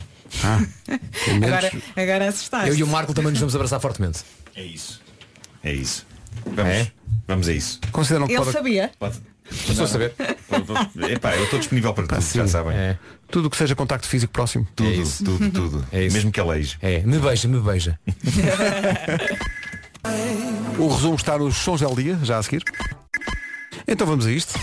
Speaker 1: Ah, menos-
Speaker 3: Agora, agora assustaste.
Speaker 7: Eu e o Marco também nos vamos abraçar fortemente.
Speaker 11: É isso. É isso. Vamos, vamos a isso.
Speaker 1: Consideram que
Speaker 3: Ele
Speaker 1: pode-
Speaker 3: sabia?
Speaker 11: Pode.
Speaker 7: Estou a saber.
Speaker 11: Epá, eu estou disponível para tudo, já sabem.
Speaker 7: É.
Speaker 1: Tudo o que seja contacto físico próximo.
Speaker 11: Tudo,
Speaker 7: É isso.
Speaker 11: tudo, tudo.
Speaker 7: É isso.
Speaker 11: Mesmo que aleije.
Speaker 7: É, me beija, me beija.
Speaker 1: O resumo está nos Sons del Dia, já a seguir. Então vamos a isto.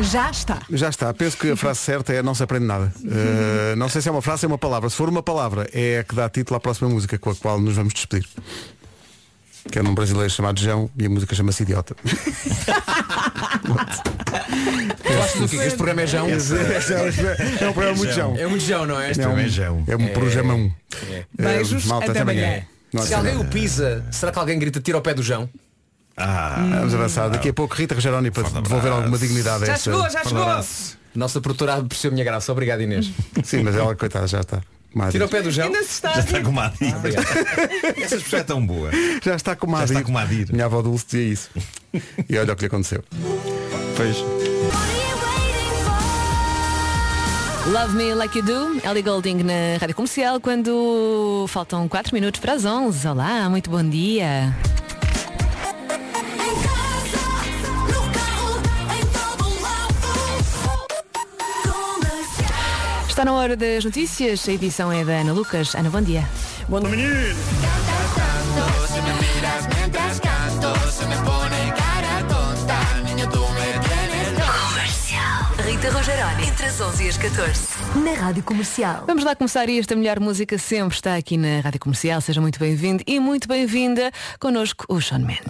Speaker 3: Já está.
Speaker 1: Já está. Penso que a frase certa é não se aprende nada. Uh, não sei se é uma frase ou é uma palavra. Se for uma palavra, é a que dá título à próxima música com a qual nos vamos despedir. Que é num brasileiro chamado João e a música chama-se Idiota.
Speaker 7: Gostas do quê? Que Este programa é Jão?
Speaker 1: É um programa muito Jão.
Speaker 7: É muito Jão, não é?
Speaker 1: É um, é um programão.
Speaker 7: É.
Speaker 3: Beijos,
Speaker 1: Uh, malta,
Speaker 3: até amanhã.
Speaker 7: Se alguém o pisa, será que alguém grita tira ao pé do Jão?
Speaker 11: Ah,
Speaker 1: Vamos avançar. Daqui a pouco Rita Rogeroni para devolver alguma dignidade a
Speaker 3: Já
Speaker 1: esta.
Speaker 3: chegou, já chegou.
Speaker 7: Nossa produtora apreciou a minha graça. Obrigado, Inês.
Speaker 1: Sim, mas ela, coitada, já está. Comadre.
Speaker 7: Tira ao pé do Jão.
Speaker 3: Ainda se está
Speaker 11: já
Speaker 3: a
Speaker 11: está
Speaker 3: rir.
Speaker 11: com uma adir. Essa expressão é tão boa.
Speaker 1: Já está com uma
Speaker 11: Já está com uma adir.
Speaker 1: Minha avó Dulce dizia isso. E olha o que lhe aconteceu.
Speaker 11: Pois.
Speaker 15: Love Me Like You Do, Ellie Golding na Rádio Comercial, quando faltam 4 minutos para as 11. Olá, muito bom dia. Está na hora das notícias, a edição é da Ana Lucas. Ana, bom dia.
Speaker 16: Bom menino.
Speaker 12: Rita Rogeroni, entre as 11 e as 14. Na Rádio Comercial.
Speaker 15: Vamos lá começar e esta melhor música sempre está aqui na Rádio Comercial. Seja muito bem-vindo e muito bem-vinda connosco o Sean Mendes.